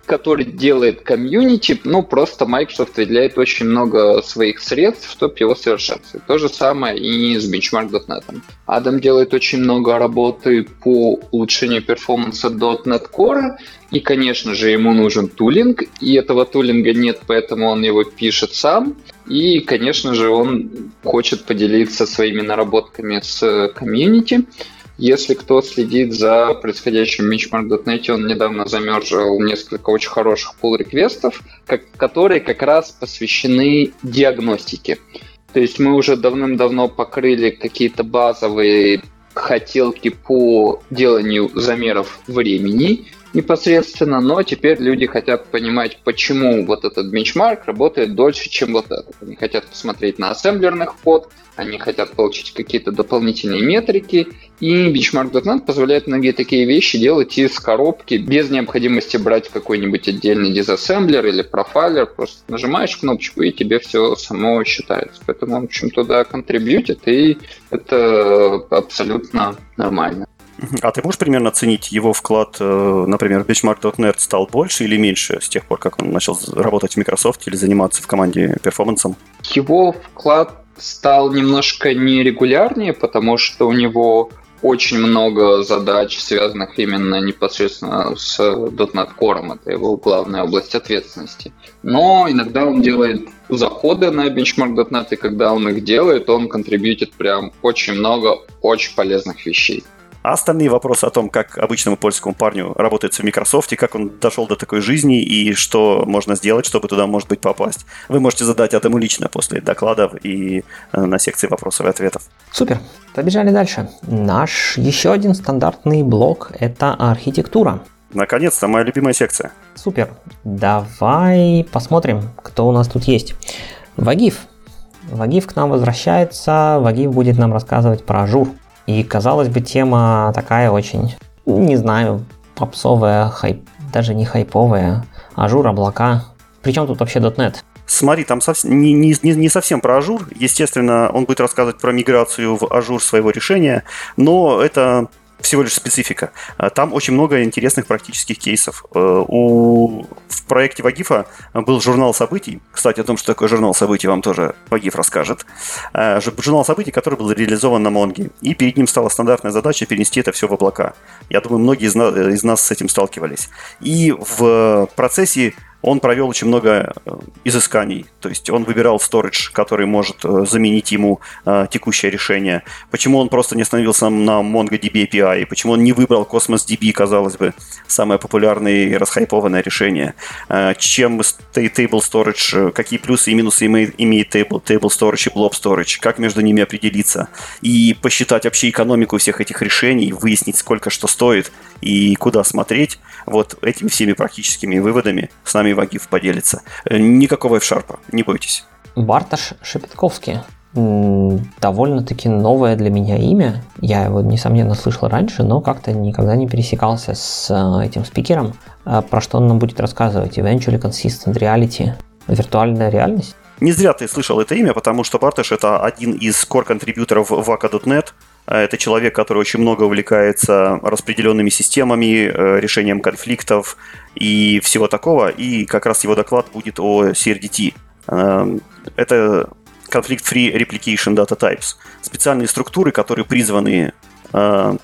который делает комьюнити, ну, просто Microsoft выделяет очень много своих средств, чтобы его совершенствовать. То же самое и с Benchmark.net. Адам делает очень много работы по улучшению перформанса .NET Core, и, конечно же, ему нужен тулинг, и этого тулинга нет, поэтому он его пишет сам. И, конечно же, он хочет поделиться своими наработками с комьюнити. Если кто следит за происходящим в Benchmark.net, он недавно замержил несколько очень хороших pull-реквестов, которые как раз посвящены диагностике. То есть мы уже давным-давно покрыли какие-то базовые хотелки по деланию замеров времени, непосредственно, но теперь люди хотят понимать, почему вот этот бенчмарк работает дольше, чем вот этот. Они хотят посмотреть на ассемблерных код, они хотят получить какие-то дополнительные метрики, и Benchmark.net позволяет многие такие вещи делать из коробки без необходимости брать какой-нибудь отдельный дизассемблер или профайлер, просто нажимаешь кнопочку, и тебе все само считается. Поэтому, в общем, туда контрибьютит, и это абсолютно нормально. А ты можешь примерно оценить его вклад, э, например, в Benchmark.net стал больше или меньше с тех пор, как он начал работать в Microsoft или заниматься в команде перформансом? Его вклад стал немножко нерегулярнее, потому что у него очень много задач, связанных именно непосредственно с .NET Core. Это его главная область ответственности. Но иногда он делает заходы на benchmark.net, и когда он их делает, он контрибьютит прям очень много очень полезных вещей. А остальные вопросы о том, как обычному польскому парню работается в Microsoft, и как он дошел до такой жизни, и что можно сделать, чтобы туда, может быть, попасть, вы можете задать этому лично после докладов и э, на секции вопросов и ответов. Супер. Побежали дальше. Наш еще один стандартный блок – это архитектура. Наконец-то моя любимая секция. Супер. Давай посмотрим, кто у нас тут есть. Вагиф. Вагиф к нам возвращается. Вагиф будет нам рассказывать про Azure. И, казалось бы, тема такая очень, не знаю, попсовая, хайп, даже не хайповая. Azure, облака. Причем тут вообще .NET? Смотри, там совсем, не, не, не совсем про Azure. Естественно, он будет рассказывать про миграцию в Azure своего решения, но это всего лишь специфика. А, там очень много интересных практических кейсов. Э, у, в проекте Вагифа был журнал событий. Кстати, о том, что такое журнал событий, вам тоже Вагиф расскажет. Журнал событий, который был реализован на Монге. И перед ним стала стандартная задача перенести это все в облака. Я думаю, многие из нас, из нас с этим сталкивались. И в процессе он провел очень много э, изысканий. То есть он выбирал storage, который может э, заменить ему э, текущее решение. Почему он просто не остановился на MongoDB API? Почему он не выбрал Cosmos DB, казалось бы, самое популярное и расхайпованное решение? Чем Table Storage, какие плюсы и минусы имеет Table, table Storage и Blob Storage? Как между ними определиться? И посчитать вообще экономику всех этих решений, выяснить, сколько что стоит и куда смотреть. Вот этими всеми практическими выводами с нами Вагив поделится. Э, никакого F-Sharp, не бойтесь. Барташ Шепетковский. Довольно-таки новое для меня имя. Я его, несомненно, слышал раньше, но как-то никогда не пересекался с э, этим спикером. А про что он нам будет рассказывать? Eventually Consistent Reality. Виртуальная реальность? Не зря ты слышал это имя, потому что Барташ это один из core-контрибьюторов Э, это человек, который очень много увлекается распределенными системами, э, решением конфликтов и всего такого. И как раз его доклад будет о CRDT. Эм, это Conflict-Free Replication Data Types. Специальные структуры, которые призваны Э,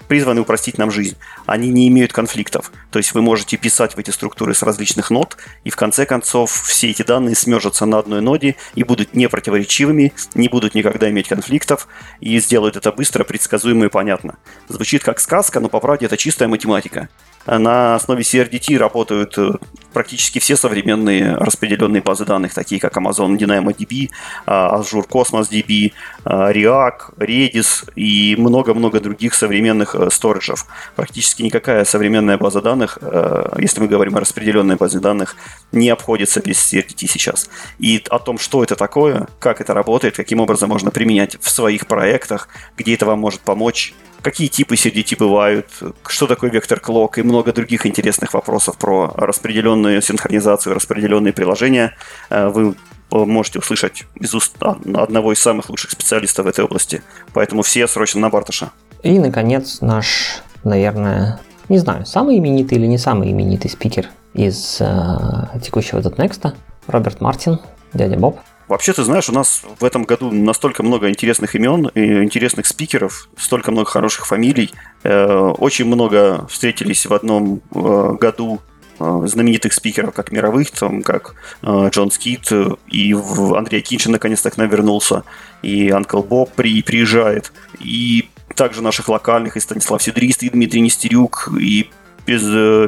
призваны упростить нам жизнь. Они не имеют конфликтов. То есть вы можете писать в эти структуры с различных нод, и в конце концов все эти данные смержатся на одной ноде и будут непротиворечивыми, не будут никогда иметь конфликтов, и сделают это быстро, предсказуемо и понятно. Звучит как сказка, но по правде это чистая математика. На основе CRDT работают э, практически все современные распределенные базы данных, такие как Amazon DynamoDB, а, Azure Cosmos DB, React, Redis и много-много других современных э, сториджев. Практически никакая современная база данных, э, если мы говорим о распределенной базе данных, не обходится без CRDT сейчас. И о том, что это такое, как это работает, каким образом можно применять в своих проектах, где это вам может помочь, какие типы CDT бывают, что такое вектор клок и много других интересных вопросов про распределенную синхронизацию, распределенные приложения э, вы можете услышать из уст одного из самых лучших специалистов в этой области. Поэтому все срочно на Барташа. И, наконец, наш, наверное, не знаю, самый именитый или не самый именитый спикер из э, текущего .next, Роберт Мартин, дядя Боб – Вообще, ты знаешь, у нас в этом году настолько много интересных имен, интересных спикеров, столько много хороших фамилий. Э, очень много встретились в одном э, году э, знаменитых спикеров, как мировых, там, как Джон Скит, и Андрей Киншин наконец-то к нам вернулся, и Анкл Боб при, приезжает, и также наших локальных, и Станислав Сидрист, и Дмитрий Нестерюк, и без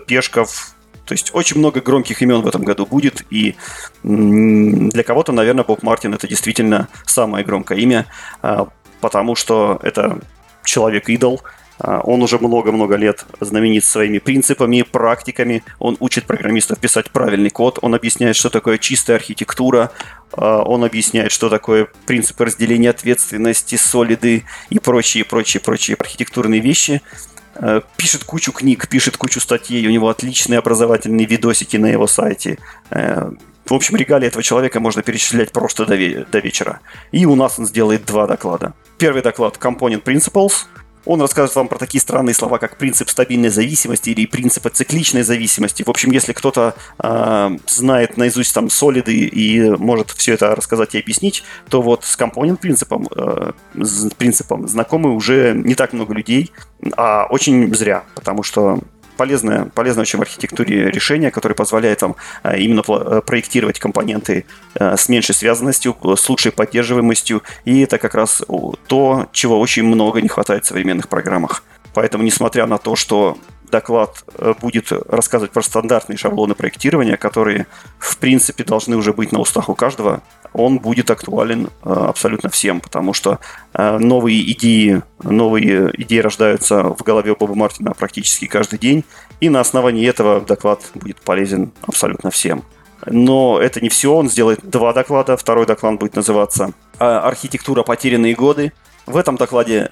Пешков, то есть очень много громких имен в этом году будет, и для кого-то, наверное, Боб Мартин это действительно самое громкое имя, а, потому что это человек-идол, он уже много-много лет знаменит своими принципами, практиками. Он учит программистов писать правильный код. Он объясняет, что такое чистая архитектура. А, он объясняет, что такое принципы разделения ответственности, солиды и прочие, прочие, прочие архитектурные вещи. Э, пишет кучу книг, пишет кучу статей, у него отличные образовательные видосики на его сайте. В общем, регалии этого человека можно перечислять просто до, до вечера. И у нас он сделает два доклада. Первый доклад Component Principles – он расскажет вам про такие странные слова, как принцип стабильной зависимости или принцип цикличной зависимости. В общем, если кто-то э, знает наизусть там солиды и может все это рассказать и объяснить, то вот с компонент принципом, э, принципом знакомы уже не так много людей, а очень зря, потому что полезное, полезное очень в архитектуре решение, которое позволяет вам э, именно э, проектировать компоненты э, с меньшей связанностью, с лучшей поддерживаемостью, и это как раз то, чего очень много не хватает в современных программах. Поэтому, несмотря на то, что доклад будет рассказывать про стандартные шаблоны проектирования, которые, в принципе, должны уже быть на устах у каждого, он будет актуален э, абсолютно всем, потому что э, новые идеи, новые идеи рождаются в голове Боба Мартина практически каждый день, и на основании этого доклад будет полезен абсолютно всем. Но это не все, он сделает два доклада. Второй доклад будет называться э, «Архитектура. Потерянные годы». В этом докладе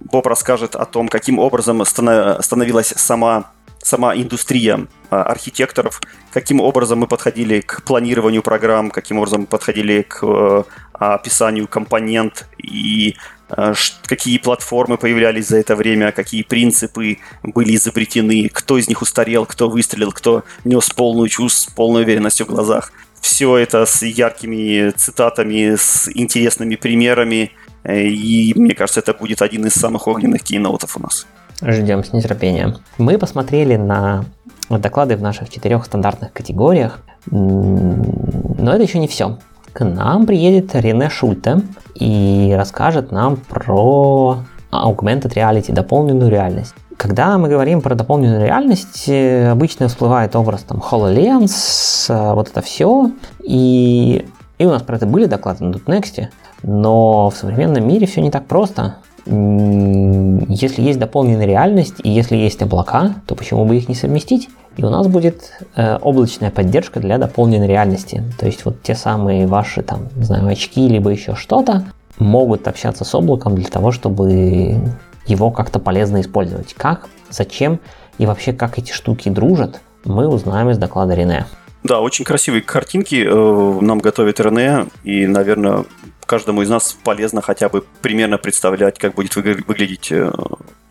Боб расскажет о том, каким образом становилась сама сама индустрия а, архитекторов, каким образом мы подходили к планированию программ, каким образом мы подходили к э, описанию компонент и э, какие платформы появлялись за это время, какие принципы были изобретены, кто из них устарел, кто выстрелил, кто нес полную чувств, с полной уверенностью в глазах. Все это с яркими цитатами, с интересными примерами. Э, и мне кажется, это будет один из самых огненных кейноутов у нас. Ждем с нетерпением. Мы посмотрели на доклады в наших четырех стандартных категориях. Но это еще не все. К нам приедет Рене Шульте и расскажет нам про augmented reality, дополненную реальность. Когда мы говорим про дополненную реальность, э, обычно всплывает образ там HoloLens, э, вот это все. И, и у нас про это были доклады на .next, но в современном мире все не так просто. Если есть дополненная реальность и если есть облака, то почему бы их не совместить? И у нас будет э, облачная поддержка для дополненной реальности. То есть вот те самые ваши там, не знаю, очки, либо еще что-то, могут общаться с облаком для того, чтобы его как-то полезно использовать. Как, зачем и вообще как эти штуки дружат, мы узнаем из доклада Рене. Да, очень красивые картинки э, нам готовит Рене, и, наверное, каждому из нас полезно хотя бы примерно представлять, как будет выглядеть э,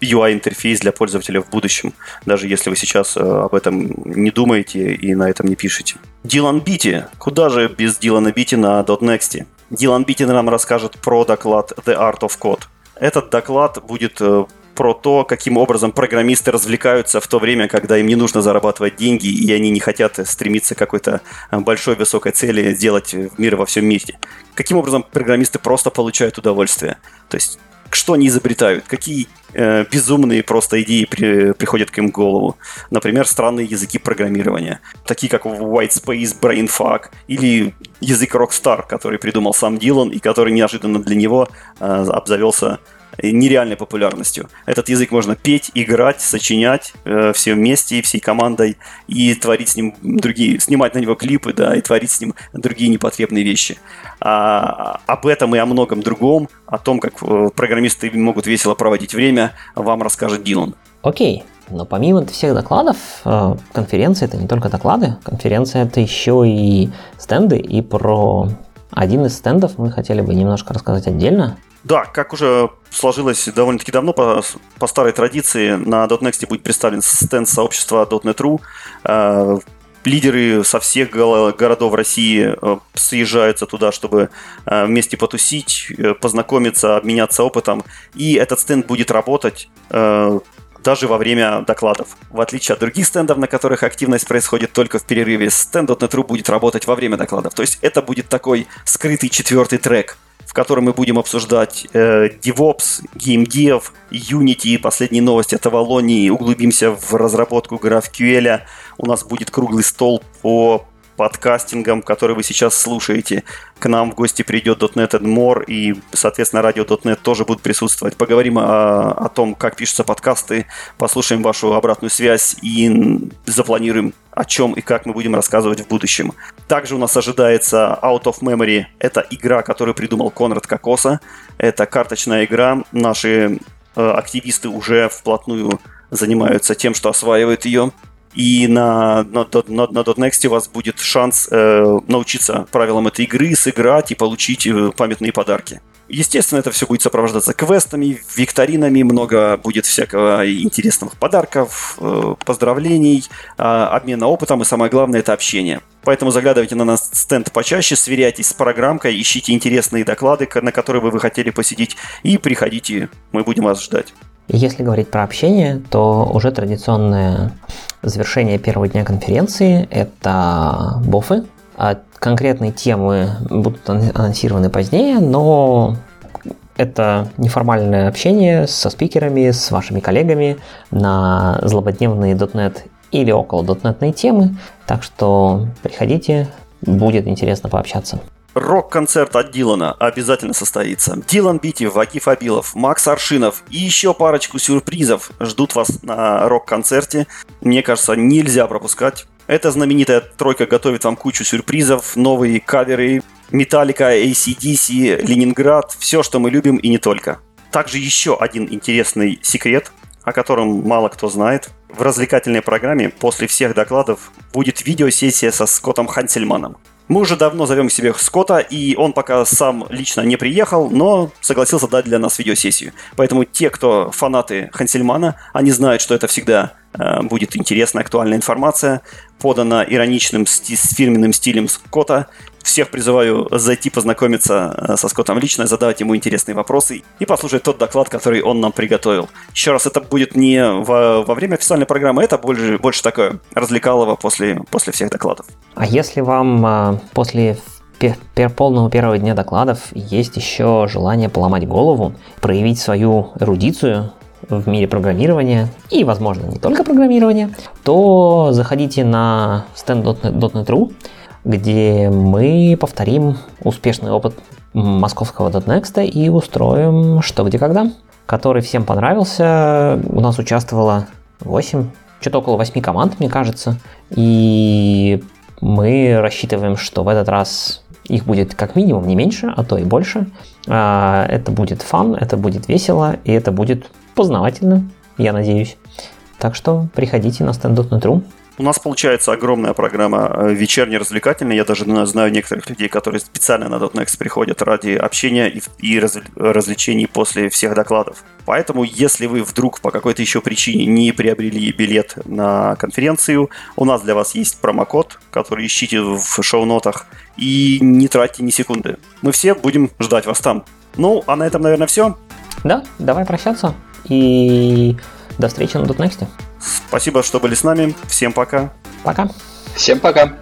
UI-интерфейс для пользователя в будущем, даже если вы сейчас э, об этом не думаете и на этом не пишете. Дилан Бити. Куда же без Дилана Бити на DotNext? Дилан Бити нам расскажет про доклад The Art of Code. Этот доклад будет э, про то, каким образом программисты развлекаются в то время, когда им не нужно зарабатывать деньги, и они не хотят стремиться к какой-то э, большой высокой цели сделать мир во всем мире. Каким образом программисты просто получают удовольствие. То есть что они изобретают, какие э, безумные просто идеи при, приходят к им в голову. Например, странные языки программирования, такие как White Space, Brainfuck или язык Rockstar, который придумал сам Дилан и который неожиданно для него э, обзавелся нереальной популярностью. Этот язык можно петь, играть, сочинять э, все вместе, всей командой и творить с ним другие, снимать на него клипы, да, и творить с ним другие непотребные вещи. А, об этом и о многом другом, о том, как э, программисты могут весело проводить время, вам расскажет Дилан. Окей, но помимо всех докладов, э, конференция это не только доклады, конференция это еще и стенды, и про один из стендов мы хотели бы немножко рассказать отдельно. Да, как уже сложилось довольно-таки давно, по, по старой традиции, на .next будет представлен стенд сообщества .NET.ru. Э, лидеры со всех городов России э, съезжаются туда, чтобы э, вместе потусить, познакомиться, обменяться опытом. И этот стенд будет работать даже во время докладов. В отличие от других стендов, на которых активность происходит только в перерыве, стенд .NET.ru будет работать во время докладов. То есть это будет такой скрытый четвертый трек – в котором мы будем обсуждать э, DevOps, GameDev, Unity и последние новости от Авалонии. Углубимся в разработку GraphQL. У нас будет круглый стол по подкастингом, который вы сейчас слушаете. К нам в гости придет .NET More, и, соответственно, радио .NET тоже будут присутствовать. Поговорим о, о том, как пишутся подкасты, послушаем вашу обратную связь и запланируем, о чем и как мы будем рассказывать в будущем. Также у нас ожидается Out of Memory. Это игра, которую придумал Конрад Кокоса. Это карточная игра. Наши э, активисты уже вплотную занимаются тем, что осваивают ее и на, на, на, на .next у вас будет шанс э, научиться правилам этой игры, сыграть и получить э, памятные подарки. Естественно, это все будет сопровождаться квестами, викторинами, много будет всякого интересных подарков, э, поздравлений, э, обмена опытом и самое главное это общение. Поэтому заглядывайте на наш стенд почаще, сверяйтесь с программкой, ищите интересные доклады, на которые вы бы хотели посетить и приходите, мы будем вас ждать. Если говорить про общение, то уже традиционное завершение первого дня конференции – это бофы. А конкретные темы будут анонсированы позднее, но это неформальное общение со спикерами, с вашими коллегами на злободневные .NET или около .NET темы. Так что приходите, будет интересно пообщаться. Рок-концерт от Дилана обязательно состоится. Дилан Бити, Вакиф Абилов, Макс Аршинов и еще парочку сюрпризов ждут вас на рок-концерте. Мне кажется, нельзя пропускать. Эта знаменитая тройка готовит вам кучу сюрпризов, новые каверы, Металлика, ACDC, Ленинград, все, что мы любим и не только. Также еще один интересный секрет, о котором мало кто знает. В развлекательной программе после всех докладов будет видеосессия со Скоттом Хансельманом. Мы уже давно зовем к себе Скотта, и он пока сам лично не приехал, но согласился дать для нас видеосессию. Поэтому те, кто фанаты Хансельмана, они знают, что это всегда э, будет интересная, актуальная информация, подана ироничным, с фирменным стилем Скотта, Всех призываю зайти познакомиться э, со Скоттом лично, задавать ему интересные вопросы и послушать тот доклад, который он нам приготовил. Еще раз, это будет не во, во время официальной программы, это больше, больше такое развлекалово после, после всех докладов. А если вам а, после пер полного первого дня докладов есть еще желание поломать голову, проявить свою эрудицию в мире программирования и, возможно, не только программирования, то заходите на stand.net.ru, где мы повторим успешный опыт московского .next и устроим что, где, когда, который всем понравился. У нас участвовало 8, что-то около 8 команд, мне кажется, и мы рассчитываем, что в этот раз их будет как минимум не меньше, а то и больше. А, это будет фан, это будет весело, и это будет познавательно, я надеюсь. Так что приходите на stand.net.ru. У нас получается огромная программа э, вечерне развлекательная. Я даже знаю некоторых людей, которые специально на .next приходят ради общения и, и раз, развлечений после всех докладов. Поэтому, если вы вдруг по какой-то еще причине не приобрели билет на конференцию, у нас для вас есть промокод, который ищите в шоу-нотах, и не тратьте ни секунды. Мы все будем ждать вас там. Ну, а на этом, наверное, все. Да, давай прощаться. И до встречи на .next. Спасибо, что были с нами. Всем пока. Пока. Всем пока.